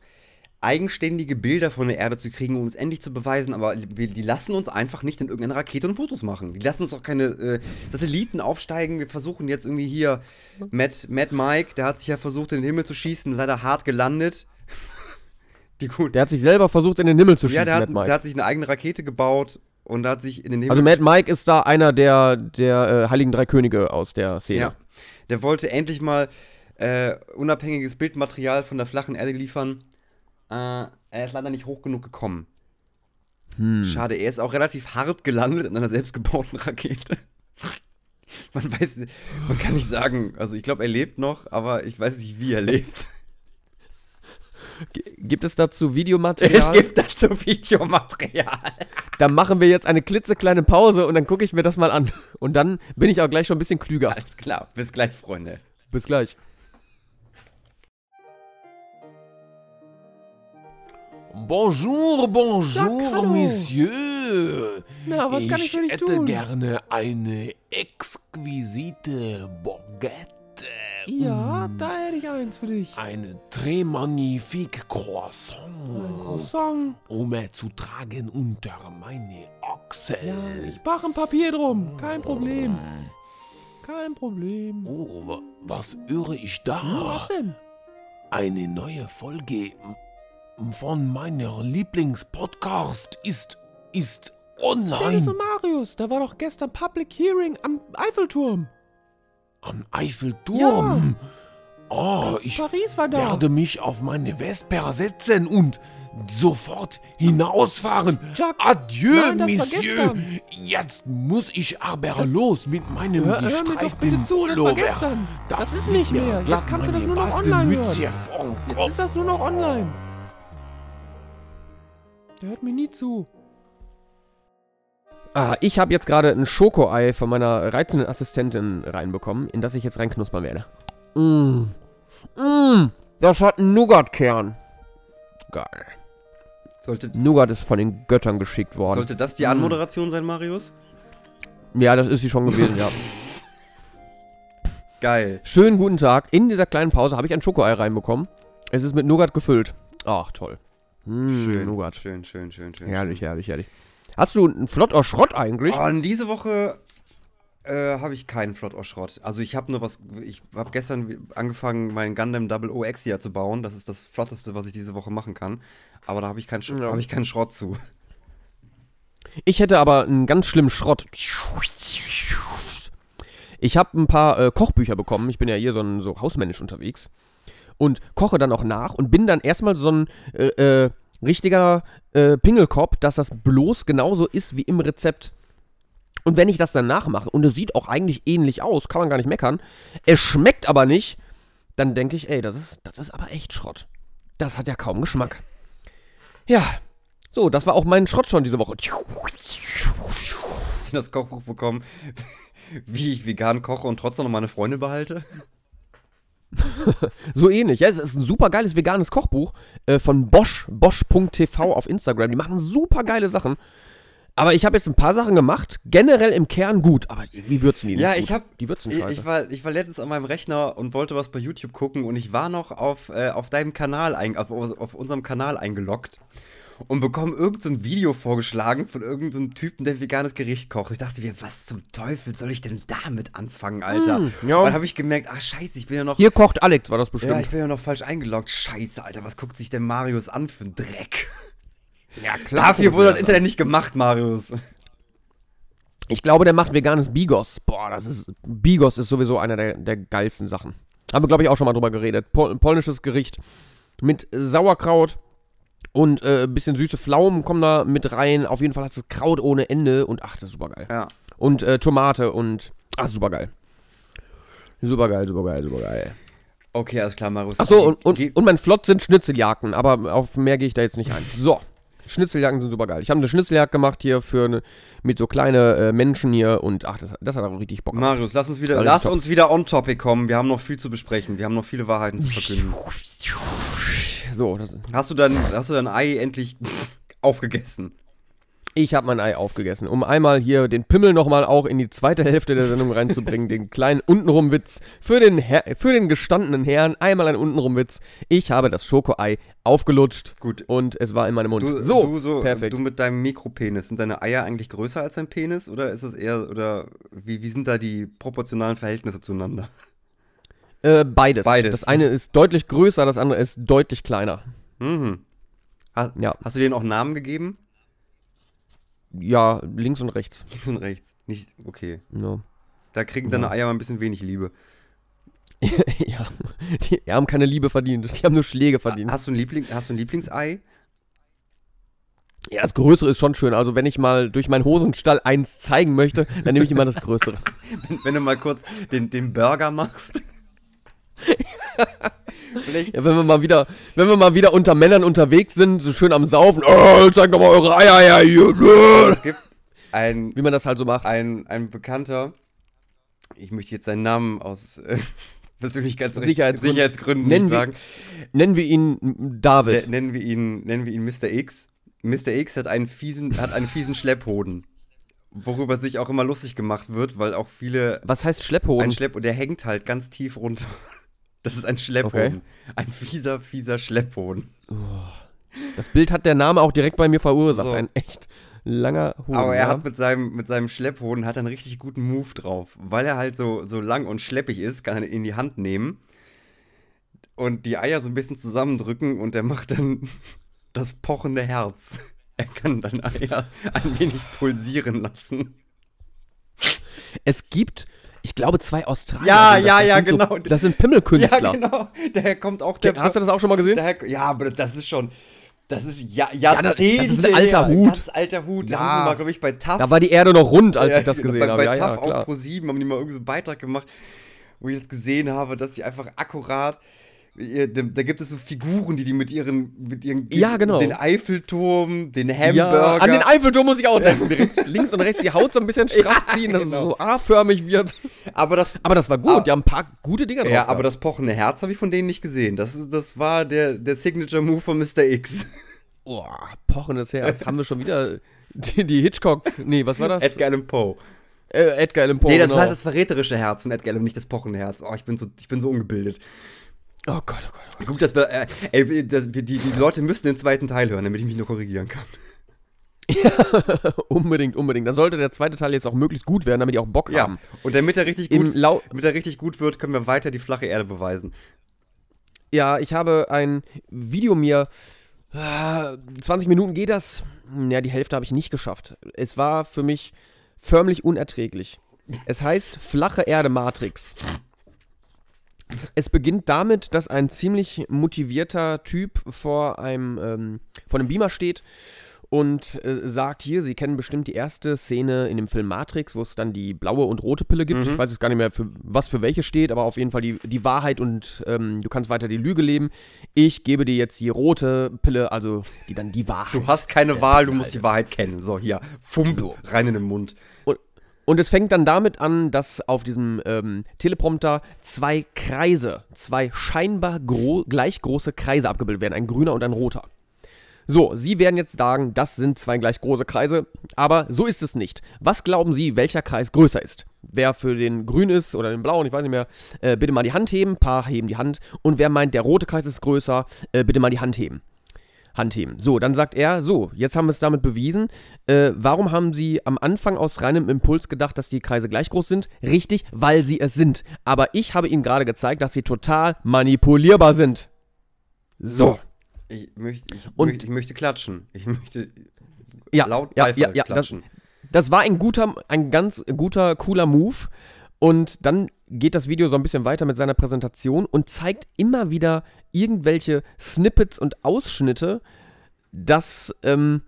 eigenständige Bilder von der Erde zu kriegen, um uns endlich zu beweisen, aber wir, die lassen uns einfach nicht in irgendeine Rakete und Fotos machen. Die lassen uns auch keine äh, Satelliten aufsteigen. Wir versuchen jetzt irgendwie hier, Matt, Matt Mike, der hat sich ja versucht, in den Himmel zu schießen, leider hart gelandet. Die gut. Der hat sich selber versucht, in den Himmel zu schießen, ja, der hat, Mad Mike. der hat sich eine eigene Rakete gebaut und hat sich in den Himmel also Mad Mike ist da einer der, der äh, Heiligen Drei Könige aus der Szene. Ja. Der wollte endlich mal äh, unabhängiges Bildmaterial von der flachen Erde liefern. Äh, er ist leider nicht hoch genug gekommen. Hm. Schade, er ist auch relativ hart gelandet in einer selbstgebauten Rakete. Man weiß, man kann nicht sagen, also ich glaube, er lebt noch, aber ich weiß nicht, wie er lebt. Gibt es dazu Videomaterial? Es gibt dazu Videomaterial. Dann machen wir jetzt eine klitzekleine Pause und dann gucke ich mir das mal an. Und dann bin ich auch gleich schon ein bisschen klüger. Alles klar, bis gleich, Freunde. Bis gleich. Bonjour, bonjour. Monsieur. Na, was kann ich für dich hätte tun? gerne eine exquisite Baguette. Ja, Mm, da hätte ich eins für dich. Eine très magnifique Croissant, Croissant. um es zu tragen unter meine Achsel. Ja, ich mache ein Papier drum. Kein Problem. Kein Problem. Oh, wa- was höre ich da? Was denn? Eine neue Folge von meiner Lieblingspodcast ist, ist Dennis online und Marius, da war doch gestern Public Hearing am Eiffelturm. Am Eiffelturm. Oh, Ganz ich Paris war da. werde mich auf meine Vesper setzen und sofort hinausfahren. Jack, Adieu, nein, das Monsieur. Jetzt muss ich aber los mit meinem Hör, hör mir doch bitte zu, das war gestern. Da Das ist nicht mehr. Jetzt kannst du das nur noch online hören. hier vorn Jetzt ist das nur noch online. Der hört mir nie zu. Ah, ich habe jetzt gerade ein Schokoei von meiner reizenden Assistentin reinbekommen, in das ich jetzt reinknuspern werde. Mmh. Mmh. Das hat einen Nougat-Kern. Geil. Sollte, Nougat ist von den Göttern geschickt worden. sollte das die Anmoderation sein, Marius? ja, das ist sie schon gewesen, ja. Geil. Schönen guten Tag. In dieser kleinen Pause habe ich ein Schokoei reinbekommen. Es ist mit Nougat gefüllt. Ach, toll. Mmh, Schön, Nougat. schön, schön, schön, schön. Herrlich, herrlich, herrlich. Hast du einen Flott aus Schrott eigentlich? Oh, diese Woche äh, habe ich keinen Flott aus Schrott. Also ich habe nur was, ich habe gestern angefangen, meinen Gundam Double O Exia zu bauen. Das ist das Flotteste, was ich diese Woche machen kann. Aber da habe ich, keinen Sch Ja. hab ich keinen Schrott zu. Ich hätte aber einen ganz schlimmen Schrott. Ich habe ein paar äh, Kochbücher bekommen. Ich bin ja hier so, ein, so hausmännisch unterwegs. Und koche dann auch nach und bin dann erstmal so ein äh, äh, richtiger äh, Pingelkopf, dass das bloß genauso ist wie im Rezept. Und wenn ich das dann nachmache, und es sieht auch eigentlich ähnlich aus, kann man gar nicht meckern, es schmeckt aber nicht, dann denke ich, ey, das ist, das ist aber echt Schrott. Das hat ja kaum Geschmack. Ja, so, das war auch mein Schrott schon diese Woche. Hast du das Kochbuch bekommen, wie ich vegan koche und trotzdem noch meine Freunde behalte? So ähnlich. Ja, es ist ein super geiles veganes Kochbuch äh, von Bosch, bosch.tv auf Instagram. Die machen super geile Sachen. Aber ich habe jetzt ein paar Sachen gemacht, generell im Kern gut, aber irgendwie würzen die nicht Ja, gut. ich habe Die würzen ich, scheiße. ich, war, ich war letztens an meinem Rechner und wollte was bei YouTube gucken und ich war noch auf, äh, auf deinem Kanal, ein, auf, auf unserem Kanal eingeloggt und bekomme irgend so ein Video vorgeschlagen von irgendeinem so einem Typen, der veganes Gericht kocht. Ich dachte mir, was zum Teufel soll ich denn damit anfangen, Alter? Mm, ja. Und dann habe ich gemerkt, ach scheiße, ich bin ja noch... Hier kocht Alex, war das bestimmt. ja, ich bin ja noch falsch eingeloggt. Scheiße, Alter, was guckt sich denn Marius an für ein Dreck? Ja, klar. Dafür wurde das Internet nicht gemacht, Marius. Ich glaube, der macht veganes Bigos. Boah, das ist. Bigos ist sowieso einer der, der geilsten Sachen. Haben wir, glaube ich, auch schon mal drüber geredet. Pol polnisches Gericht mit Sauerkraut und äh, bisschen süße Pflaumen kommen da mit rein. Auf jeden Fall hast du Kraut ohne Ende und ach, das ist super geil. Ja. Und äh, Tomate und. Ach, super geil. Super geil, super geil, super geil. Okay, alles klar, Marius. Achso, und, und, und mein Flott sind Schnitzeljagden, aber auf mehr gehe ich da jetzt nicht ein. So, Schnitzeljagden sind super geil. Ich habe eine Schnitzeljagd gemacht hier für eine, mit so kleine äh, Menschen hier und ach, das, das hat auch richtig Bock gemacht. Marius, lass uns wieder, lass top. uns wieder on topic kommen. Wir haben noch viel zu besprechen. Wir haben noch viele Wahrheiten zu verkünden. So, Hast du dein, hast du dein Ei endlich aufgegessen? Ich habe mein Ei aufgegessen, um einmal hier den Pimmel nochmal auch in die zweite Hälfte der Sendung reinzubringen, den kleinen Untenrum-Witz für den, Herr, für den gestandenen Herrn, einmal ein Untenrum-Witz. Ich habe das Schokoei aufgelutscht Gut. und es war in meinem Mund. Du, so, du, so perfekt. du mit deinem Mikropenis, sind deine Eier eigentlich größer als dein Penis oder ist es eher, oder wie, wie sind da die proportionalen Verhältnisse zueinander? Äh, beides. Beides. Das eine ist deutlich größer, das andere ist deutlich kleiner. Mhm. Ha, Ja. Hast du denen auch Namen gegeben? Ja, links und rechts. Links und rechts. Nicht, okay. Ja. Da kriegen deine Eier mal ein bisschen wenig Liebe. ja, die haben keine Liebe verdient, die haben nur Schläge verdient. Hast du ein, Liebling, hast du ein Lieblingsei? Ja, das Größere ist schon schön. Also, wenn ich mal durch meinen Hosenstall eins zeigen möchte, dann nehme ich immer das Größere. Wenn, wenn du mal kurz den, den Burger machst. Ja, wenn wir mal wieder, wenn wir mal wieder unter Männern unterwegs sind, so schön am Saufen, oh, zeig doch mal eure Eier her hier. es gibt ein, Wie man das halt so macht. ein, ein Bekannter, ich möchte jetzt seinen Namen aus äh, Persönlichkeitsgründen Sicherheitsgründen. Sicherheitsgründen Nennen nicht wir- sagen. Nennen wir ihn David. Ne- Nennen wir ihn, nennen wir ihn Mr. X. Mr. X hat einen fiesen, hat einen fiesen Schlepphoden. Worüber sich auch immer lustig gemacht wird, weil auch viele. Was heißt Schlepphoden? Ein Schlepp, der hängt halt ganz tief runter. Das ist ein Schlepphoden. Ein fieser, fieser Schlepphoden. das Bild hat der Name auch direkt bei mir verursacht. So. Ein echt langer Hoden. Aber er ja. hat mit seinem, mit seinem Schlepphoden hat einen richtig guten Move drauf. Weil er halt so, so lang und schleppig ist, kann er ihn in die Hand nehmen und die Eier so ein bisschen zusammendrücken und er macht dann das pochende Herz. Er kann dann Eier ein wenig pulsieren lassen. Es gibt, ich glaube, zwei Australier. Ja, das. ja, das ja, genau. So, das sind Pimmelkünstler. Ja, genau. Daher kommt auch der. Hast du das auch schon mal gesehen? daher, ja, aber das ist schon. Das ist ja, das- Jahrzehnte das ist ein alter her. Hut. Ganz alter Hut. Da Ja. haben sie mal, glaube ich, bei TAF. Da war die Erde noch rund, als Ja, ich das genau, gesehen bei, habe. Bei Ja, ja, TAF klar. auf Pro7 haben die mal irgendwie so Beitrag gemacht, wo ich jetzt gesehen habe, dass sie einfach akkurat. Da gibt es so Figuren, die die mit ihren, mit ihren Ja, genau. den Eiffelturm, den Ja, Hamburger. an den Eiffelturm muss ich auch denken. Links und rechts die Haut so ein bisschen straff ziehen, dass genau. es so A-förmig wird. aber das, Aber das war gut, Ah. die haben ein paar gute Dinger drauf. ja, aber gehabt. das pochende Herz habe ich von denen nicht gesehen. Das, das war der, der Signature Move von Mr. X. Oh, pochendes Herz. haben wir schon wieder die, die Hitchcock. Nee, was war das? Edgar Allan Poe. äh, Edgar Allan Poe. Nee, das genau. heißt das verräterische Herz von Edgar Allan, nicht das pochende Herz. Oh, ich bin so, ich bin so ungebildet. Oh Gott, oh Gott. Oh Gott. Gut, dass wir, äh, ey, das, wir, die, die Leute müssen den zweiten Teil hören, damit ich mich nur korrigieren kann. unbedingt, unbedingt. Dann sollte der zweite Teil jetzt auch möglichst gut werden, damit die auch Bock Ja, haben. und damit er richtig gut, damit er richtig gut wird, können wir weiter die flache Erde beweisen. ja, ich habe ein Video mir. äh, 20 Minuten geht das? Ja, die Hälfte habe ich nicht geschafft. Es war für mich förmlich unerträglich. Es heißt Flache Erde Matrix. Es beginnt damit, dass ein ziemlich motivierter Typ vor einem, ähm, vor einem Beamer steht und äh, sagt hier, Sie kennen bestimmt die erste Szene in dem Film Matrix, wo es dann die blaue und rote Pille gibt. Ich weiß jetzt gar nicht mehr, für, was für welche steht, aber auf jeden Fall die, die Wahrheit und ähm, du kannst weiter die Lüge leben. Ich gebe dir jetzt die rote Pille, also die dann die Wahrheit. Du hast keine Wahl, du musst die Wahrheit kennen. So, hier, Fump, So. rein in den Mund. Und, und es fängt dann damit an, dass auf diesem ähm, Teleprompter zwei Kreise, zwei scheinbar gro gleich große Kreise abgebildet werden, ein grüner und ein roter. So, Sie werden jetzt sagen, das sind zwei gleich große Kreise, aber so ist es nicht. Was glauben Sie, welcher Kreis größer ist? Wer für den grün ist oder den blauen, ich weiß nicht mehr, äh, bitte mal die Hand heben. Ein paar heben die Hand. Und wer meint, der rote Kreis ist größer, äh, bitte mal die Hand heben. Hand heben. So, dann sagt er, so, jetzt haben wir es damit bewiesen. Äh, warum haben Sie am Anfang aus reinem Impuls gedacht, dass die Kreise gleich groß sind? Richtig, weil sie es sind. Aber ich habe Ihnen gerade gezeigt, dass sie total manipulierbar sind. So. Ich möchte, ich, Und- möchte, ich möchte klatschen. Ich möchte Ja, laut ja, Beifall ja, ja, das, klatschen. das war ein guter, ein ganz guter, cooler Move. Und dann geht das Video so ein bisschen weiter mit seiner Präsentation und zeigt immer wieder irgendwelche Snippets und Ausschnitte, dass ähm,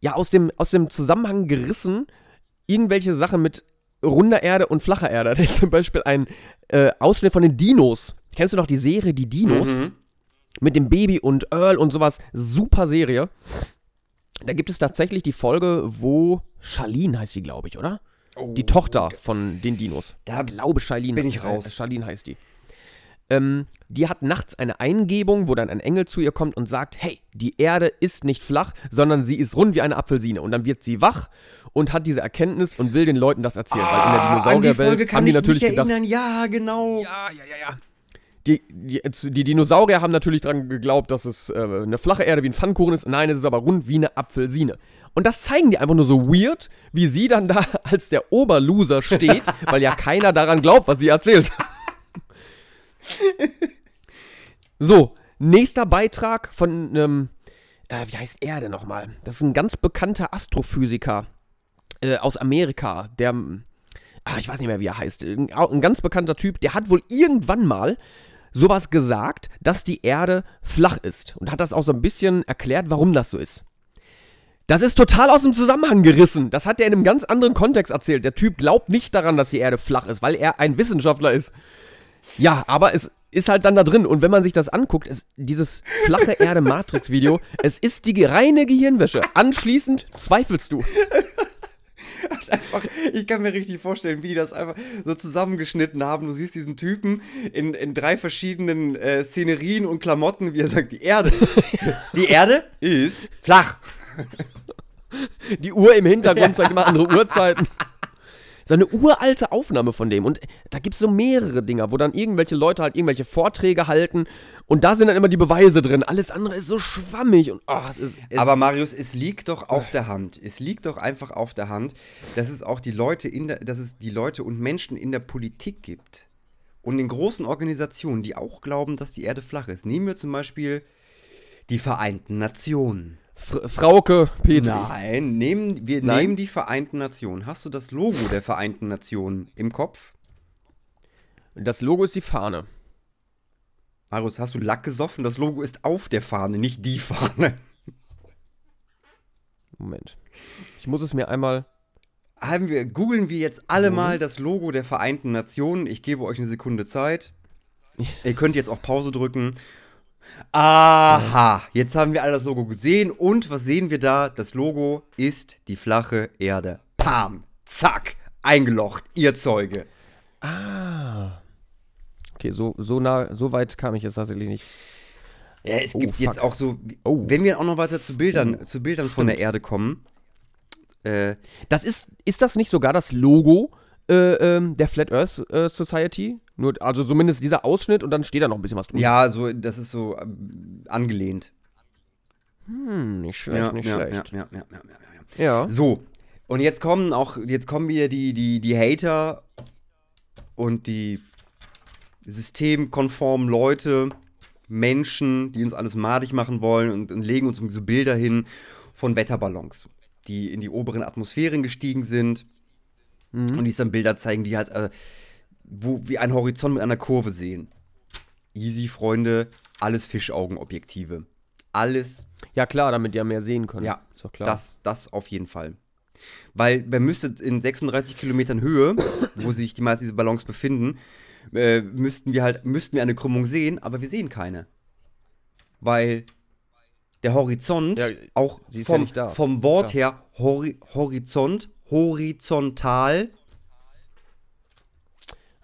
ja aus dem, aus dem Zusammenhang gerissen irgendwelche Sachen mit runder Erde und flacher Erde. Da ist zum Beispiel ein äh, Ausschnitt von den Dinos. Kennst du noch die Serie Die Dinos? Mhm. mit dem Baby und Earl und sowas. Super Serie. Da gibt es tatsächlich die Folge, wo Charlene heißt die, glaube ich, oder? Die Tochter von den Dinos. Da glaube, Charlene. bin ich raus. Äh, Charlene heißt die. Ähm, die hat nachts eine Eingebung, wo dann ein Engel zu ihr kommt und sagt, hey, die Erde ist nicht flach, sondern sie ist rund wie eine Apfelsine. Und dann wird sie wach und hat diese Erkenntnis und will den Leuten das erzählen. weil in der Ah, die Dinosaurierwelt kann haben die ich natürlich mich gedacht, erinnern. Ja, genau. ja, ja, ja, ja. Die, die, die Dinosaurier haben natürlich daran geglaubt, dass es äh, eine flache Erde wie ein Pfannkuchen ist. Nein, es ist aber rund wie eine Apfelsine. Und das zeigen die einfach nur so weird, wie sie dann da als der Oberloser steht, weil ja keiner daran glaubt, was sie erzählt. so, nächster Beitrag von einem, äh, wie heißt er denn nochmal? Das ist ein ganz bekannter Astrophysiker äh, aus Amerika, der ah, ich weiß nicht mehr, wie er heißt, ein, ein ganz bekannter Typ, der hat wohl irgendwann mal sowas gesagt, dass die Erde flach ist und hat das auch so ein bisschen erklärt, warum das so ist. Das ist total aus dem Zusammenhang gerissen. Das hat er in einem ganz anderen Kontext erzählt. Der Typ glaubt nicht daran, dass die Erde flach ist, weil er ein Wissenschaftler ist. Ja, aber es ist halt dann da drin. Und wenn man sich das anguckt, ist dieses flache Erde-Matrix-Video, es ist die reine Gehirnwäsche. Anschließend zweifelst du. Einfach, ich kann mir richtig vorstellen, wie die das einfach so zusammengeschnitten haben. Du siehst diesen Typen in, in drei verschiedenen äh, Szenerien und Klamotten, wie er sagt, die Erde. Die Erde ist flach. Die Uhr im Hintergrund zeigt immer andere Uhrzeiten. So eine uralte Aufnahme von dem. Und da gibt es so mehrere Dinger, wo dann irgendwelche Leute halt irgendwelche Vorträge halten. Und da sind dann immer die Beweise drin. Alles andere ist so schwammig. Und, oh, es ist, es Aber Marius, es liegt doch auf der Hand. Es liegt doch einfach auf der Hand, dass es auch die Leute in der, dass es die Leute und Menschen in der Politik gibt. Und in großen Organisationen, die auch glauben, dass die Erde flach ist. Nehmen wir zum Beispiel die Vereinten Nationen. Fr Frauke Petri. Nein, nehmen, wir Nein? nehmen die Vereinten Nationen. Hast du das Logo der Vereinten Nationen im Kopf? Das Logo ist die Fahne. Marius, hast du Lack gesoffen? Das Logo ist auf der Fahne, nicht die Fahne. Moment. Ich muss es mir einmal. Haben wir, googeln wir jetzt alle mal das Logo der Vereinten Nationen. Ich gebe euch eine Sekunde Zeit. Ihr könnt jetzt auch Pause drücken. Aha, jetzt haben wir alle das Logo gesehen. Und was sehen wir da? Das Logo ist die flache Erde. Pam, zack, eingelocht, ihr Zeuge. Ah. Okay, so, so nah, so weit kam ich jetzt tatsächlich nicht. Ja, es Oh, gibt jetzt fuck. auch so, Oh. wenn wir auch noch weiter zu Bildern, zu Bildern von der Erde kommen. Äh, Das ist, ist das nicht sogar das Logo äh, ähm, der Flat Earth äh, Society? Nur, also zumindest dieser Ausschnitt und dann steht da noch ein bisschen was drüber. ja, so, das ist so ähm, angelehnt. Hm, nicht schlecht, Ja, nicht ja, schlecht. Ja, ja, ja, ja, ja. So, und jetzt kommen auch, jetzt kommen wieder die, die, die Hater und die systemkonformen Leute, Menschen, die uns alles madig machen wollen und, und legen uns so Bilder hin von Wetterballons, die in die oberen Atmosphären gestiegen sind Mhm. und die dann Bilder zeigen, die halt, äh, wo wir einen Horizont mit einer Kurve sehen. Easy, Freunde, alles Fischaugenobjektive. Alles Ja, klar, damit ja mehr sehen können. Ja, ist doch klar. Das, das auf jeden Fall. Weil man müsste in 36 Kilometern Höhe, wo sich die meisten dieser Ballons befinden, äh, müssten wir halt, müssten wir eine Krümmung sehen, aber wir sehen keine. Weil der Horizont Ja, auch ist ja vom, vom Wort her Hori Horizont, horizontal,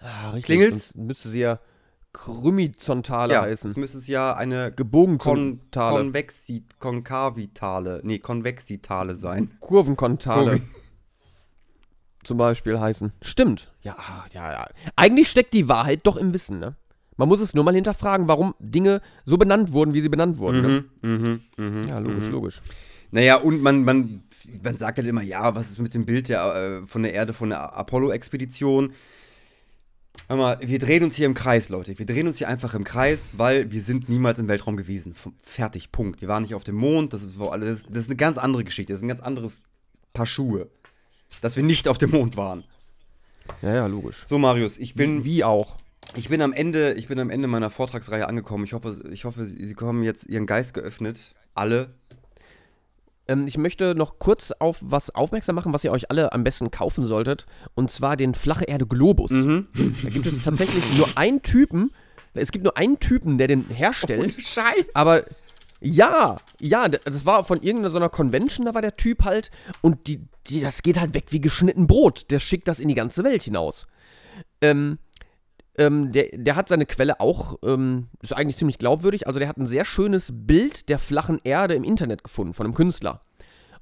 ah, richtig. Klingelt's? Sonst müsste sie ja Krümizontale ja, heißen. es müsste es ja eine Kon Gebogenzontale. Konvexi konkavitale, nee, konvexitale sein. Kurvenkontale. Kurven- Zum Beispiel heißen. Stimmt. Ja, ja, ja. Eigentlich steckt die Wahrheit doch im Wissen, ne? Man muss es nur mal hinterfragen, warum Dinge so benannt wurden, wie sie benannt wurden. Ne? Mhm, mhm, Ja, logisch, logisch. Naja, und man, man, man sagt halt immer, ja, was ist mit dem Bild der, äh, von der Erde, von der Apollo-Expedition? Hör mal, wir drehen uns hier im Kreis, Leute. Wir drehen uns hier einfach im Kreis, weil wir sind niemals im Weltraum gewesen. Fertig, Punkt. Wir waren nicht auf dem Mond, das ist, wo alles, das ist eine ganz andere Geschichte, das ist ein ganz anderes Paar Schuhe. Dass wir nicht auf dem Mond waren. Ja, ja, logisch. So, Marius, ich bin, Wie auch. ich bin am Ende, ich bin am Ende meiner Vortragsreihe angekommen. Ich hoffe, ich hoffe, Sie haben jetzt Ihren Geist geöffnet. Alle. Ähm, ich möchte noch kurz auf was aufmerksam machen, was ihr euch alle am besten kaufen solltet. Und zwar den Flache Erde Globus. Mhm. Da gibt es tatsächlich nur einen Typen. Es gibt nur einen Typen, der den herstellt. Scheiße. Aber ja, ja, das war von irgendeiner so einer Convention, da war der Typ halt und die, die, das geht halt weg wie geschnitten Brot. Der schickt das in die ganze Welt hinaus. Ähm, ähm, der, der hat seine Quelle auch, ähm, ist eigentlich ziemlich glaubwürdig. Also der hat ein sehr schönes Bild der flachen Erde im Internet gefunden von einem Künstler.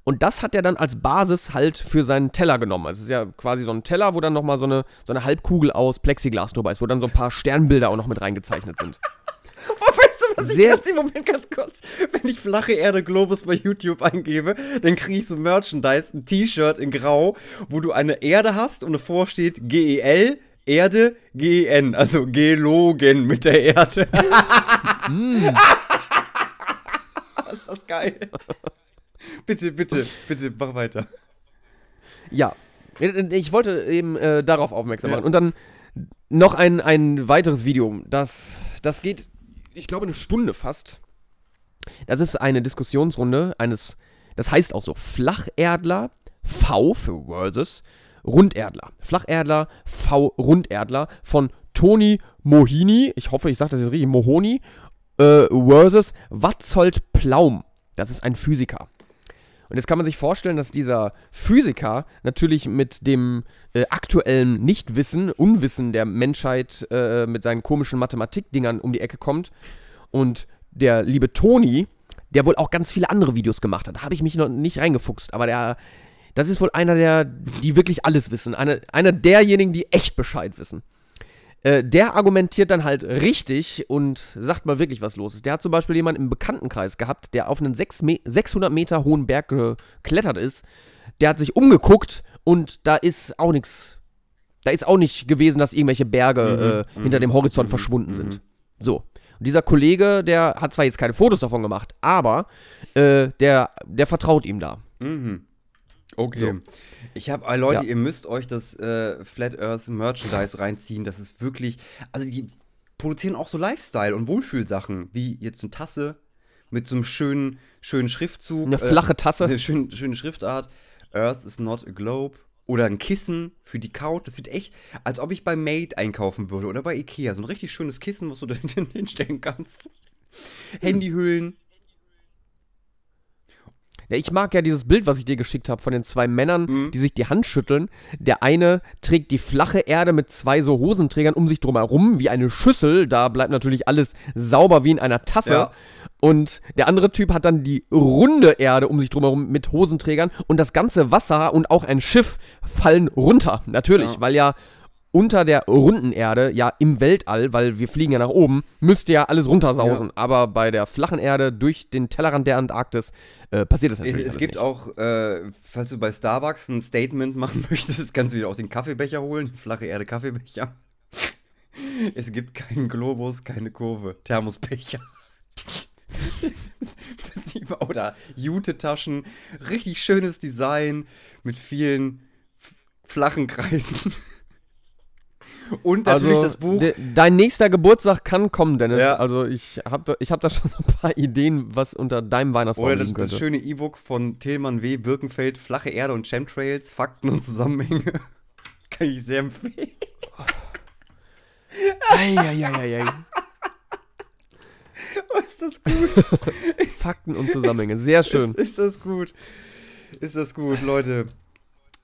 Und das hat er dann als Basis halt für seinen Teller genommen. Es ist ja quasi so ein Teller, wo dann nochmal so eine, so eine Halbkugel aus Plexiglas drüber ist, wo dann so ein paar Sternbilder auch noch mit reingezeichnet sind. Weißt du, was ich Sehr- ganz im Moment ganz kurz, wenn ich flache Erde Globus bei YouTube eingebe, dann kriege ich so Merchandise, ein T-Shirt in Grau, wo du eine Erde hast und davor steht GEL, Erde, GEN, also Gelogen mit der Erde. ist das geil. bitte, bitte, bitte, mach weiter. Ja, ich wollte eben äh, darauf aufmerksam Ja. machen. Und dann noch ein, ein weiteres Video. Das, das geht, ich glaube, eine Stunde fast. Das ist eine Diskussionsrunde eines, das heißt auch so, Flacherdler V für Versus Runderdler. Flacherdler V Runderdler von Toni Mohini, ich hoffe, ich sage das jetzt richtig, Mohoni, äh, versus Watzold Plaum. Das ist ein Physiker. Und jetzt kann man sich vorstellen, dass dieser Physiker natürlich mit dem äh, aktuellen Nichtwissen, Unwissen der Menschheit äh, mit seinen komischen Mathematikdingern um die Ecke kommt. Und der liebe Toni, der wohl auch ganz viele andere Videos gemacht hat. Habe ich mich noch nicht reingefuchst, aber der, das ist wohl einer der, die wirklich alles wissen. Einer, einer derjenigen, die echt Bescheid wissen. Äh, der argumentiert dann halt richtig und sagt mal wirklich, was los ist. Der hat zum Beispiel jemanden im Bekanntenkreis gehabt, der auf einen sechs Me 600 Meter hohen Berg geklettert ist. Der hat sich umgeguckt und da ist auch nichts. Da ist auch nicht gewesen, dass irgendwelche Berge äh, hinter dem Horizont verschwunden sind. So. Und dieser Kollege, der hat zwar jetzt keine Fotos davon gemacht, aber äh, der, der vertraut ihm da. Mhm. Okay. Ich habe, äh, Leute, Ja. ihr müsst euch das äh, Flat Earth Merchandise reinziehen. Das ist wirklich, also die produzieren auch so Lifestyle- und Wohlfühlsachen, wie jetzt eine Tasse mit so einem schönen, schönen Schriftzug. Eine flache Tasse. Eine schöne, schöne Schriftart. Earth is not a globe. Oder ein Kissen für die Couch. Das sieht echt, als ob ich bei Made einkaufen würde oder bei Ikea. So ein richtig schönes Kissen, was du da hinten hinstellen kannst. Handyhüllen. Ja, ich mag ja dieses Bild, was ich dir geschickt habe, von den zwei Männern, Mhm. die sich die Hand schütteln. Der eine trägt die flache Erde mit zwei so Hosenträgern um sich drum herum, wie eine Schüssel. Da bleibt natürlich alles sauber wie in einer Tasse. Ja. Und der andere Typ hat dann die runde Erde um sich drum herum mit Hosenträgern. Und das ganze Wasser und auch ein Schiff fallen runter. Natürlich, Ja. weil ja unter der runden Erde, ja im Weltall, weil wir fliegen ja nach oben, müsste ja alles runtersausen. Aber bei der flachen Erde durch den Tellerrand der Antarktis äh, passiert das Es, natürlich es alles gibt nicht. auch, äh, falls du bei Starbucks ein Statement machen möchtest, kannst du dir auch den Kaffeebecher holen, flache Erde Kaffeebecher. Es gibt keinen Globus, keine Kurve, Thermosbecher. Oder Jute-Taschen, richtig schönes Design mit vielen flachen Kreisen. Und natürlich also, das Buch. de- dein nächster Geburtstag kann kommen, Dennis. Ja. Also ich habe da, ich hab da schon ein paar Ideen, was unter deinem Weihnachtsbaum Oder das, das schöne E-Book von Tillmann W. Birkenfeld, Flache Erde und Chemtrails, Fakten und Zusammenhänge. Kann ich sehr empfehlen. Eieieiei. Ist das gut? Fakten und Zusammenhänge. Sehr schön. Ist, ist das gut? Ist das gut, Leute?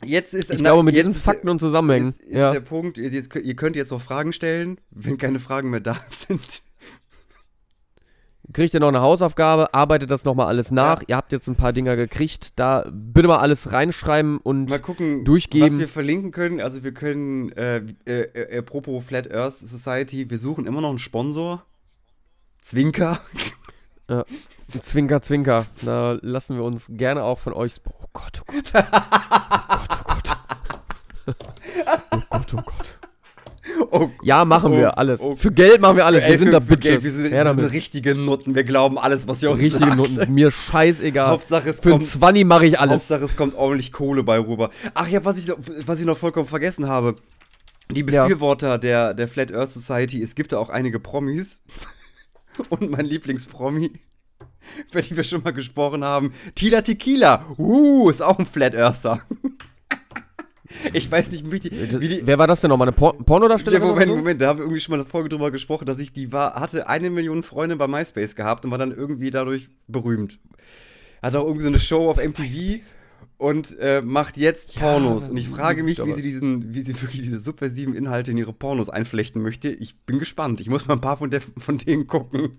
Jetzt ist Ich glaube, mit diesen Fakten und Zusammenhängen. Ist, ist ja. der Punkt, ihr, jetzt, ihr könnt jetzt noch Fragen stellen, wenn keine Fragen mehr da sind. Kriegt ihr noch eine Hausaufgabe, arbeitet das nochmal alles nach. Ja. Ihr habt jetzt ein paar Dinger gekriegt. Da bitte mal alles reinschreiben und Mal gucken, durchgeben. was wir verlinken können. Also wir können, äh, äh, äh, apropos Flat Earth Society, wir suchen immer noch einen Sponsor. Zwinker. Zwinker, Zwinker. Da lassen wir uns gerne auch von euch. Oh Gott, oh Gott. Oh Gott, oh Gott. Oh Gott, oh Gott. Oh, Ja, machen Oh, wir alles. oh. Für Geld machen wir alles. ey, wir sind für- da für Geld, Bitches. Wir sind, wir sind richtige Nutten. Wir glauben alles, was ihr uns Richtige sagt. Noten. Mir scheißegal. Hauptsache es Für kommt, Zwanni mache ich alles. Hauptsache es kommt ordentlich Kohle bei rüber. Ach ja, was ich, noch- was ich noch vollkommen vergessen habe. Die Ja. Befürworter der, der Flat Earth Society, es gibt da auch einige Promis. Und mein Lieblingspromi, über die wir schon mal gesprochen haben, Tila Tequila. Uh, ist auch ein Flat Earther. Ich weiß nicht, wie die, wie die, Wer war das denn nochmal? Eine Por Pornodarstellerin? ja, Moment, so? Moment, da haben wir irgendwie schon mal eine Folge drüber gesprochen, dass ich die war, hatte eine Million Freunde bei MySpace gehabt und war dann irgendwie dadurch berühmt. Hatte auch irgendwie so eine Show auf MTV und äh, macht jetzt Ja, Pornos. Und ich frage mich, wie sie diesen, wie sie wirklich diese subversiven Inhalte in ihre Pornos einflechten möchte. Ich bin gespannt. Ich muss mal ein paar von, der, von denen gucken.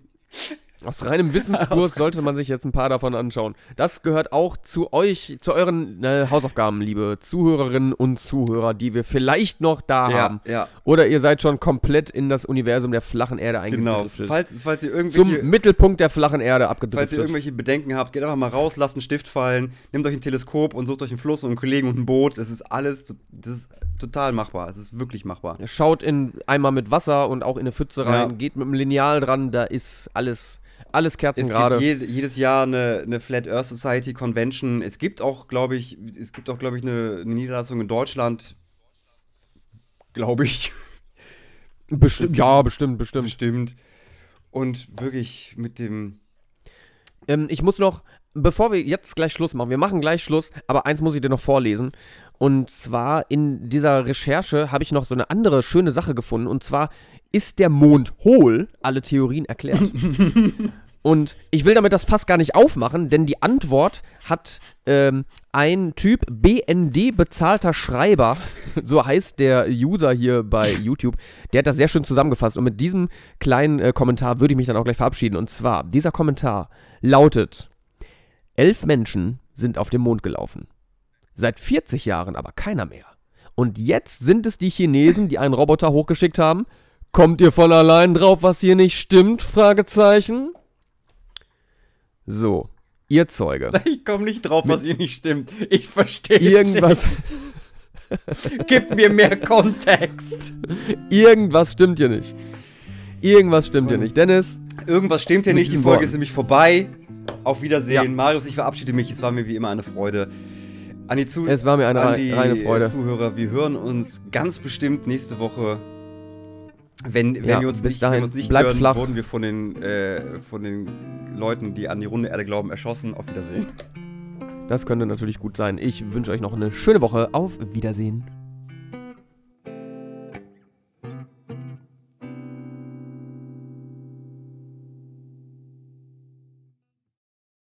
Aus reinem Wissensdurst sollte man sich jetzt ein paar davon anschauen. Das gehört auch zu euch, zu euren äh, Hausaufgaben, liebe Zuhörerinnen und Zuhörer, die wir vielleicht noch da haben. ja, Oder ihr seid schon komplett in das Universum der flachen Erde genau. eingedriftet. Falls, falls ihr Zum irgendwelche, Mittelpunkt der flachen Erde falls ihr abgedriftet. irgendwelche Bedenken habt, geht einfach mal raus, lasst einen Stift fallen, nehmt euch ein Teleskop und sucht euch einen Fluss und einen Kollegen und ein Boot. Das ist alles, das ist total machbar. Es ist wirklich machbar. Schaut in Eimer mit Wasser und auch in eine Pfütze rein, Ja. geht mit dem Lineal dran, da ist alles, alles Es kerzengerade. gibt jed jedes Jahr eine, eine Flat Earth Society Convention. Es gibt auch, glaube ich, es gibt auch, glaube ich, eine, eine Niederlassung in Deutschland. Glaube ich. Bestimmt, ja, bestimmt, bestimmt. Bestimmt. Und wirklich mit dem. Ähm, ich muss noch, bevor wir jetzt gleich Schluss machen, wir machen gleich Schluss, aber eins muss ich dir noch vorlesen. Und zwar in dieser Recherche habe ich noch so eine andere schöne Sache gefunden. Und zwar ist der Mond hohl, alle Theorien erklärt. Und ich will damit das fast gar nicht aufmachen, denn die Antwort hat ähm, ein Typ BND bezahlter Schreiber, so heißt der User hier bei YouTube, der hat das sehr schön zusammengefasst. Und mit diesem kleinen äh, Kommentar würde ich mich dann auch gleich verabschieden. Und zwar, dieser Kommentar lautet: Elf Menschen sind auf dem Mond gelaufen. Seit 40 Jahren aber keiner mehr. Und jetzt sind es die Chinesen, die einen Roboter hochgeschickt haben. Kommt ihr von allein drauf, was hier nicht stimmt? Fragezeichen. So, ihr Zeuge. Ich komme nicht drauf, was hier nicht stimmt. Ich verstehe Irgendwas, Nicht. Gib mir mehr Kontext. irgendwas stimmt hier nicht. Irgendwas stimmt hier nicht. Dennis, Irgendwas stimmt hier nicht. Die Folge Worten. ist nämlich vorbei. Auf Wiedersehen. Ja. Marius, ich verabschiede mich. Es war mir wie immer eine Freude. An die, Zu Es war mir eine an die reine Freude. Zuhörer, wir hören uns ganz bestimmt nächste Woche. Wenn, wenn, Ja, wir, uns nicht, wenn dahin, wir uns nicht hören, flach. wurden wir von den, äh, von den Leuten, die an die runde Erde glauben, erschossen. Auf Wiedersehen. das könnte natürlich gut sein. Ich wünsche euch noch eine schöne Woche. Auf Wiedersehen.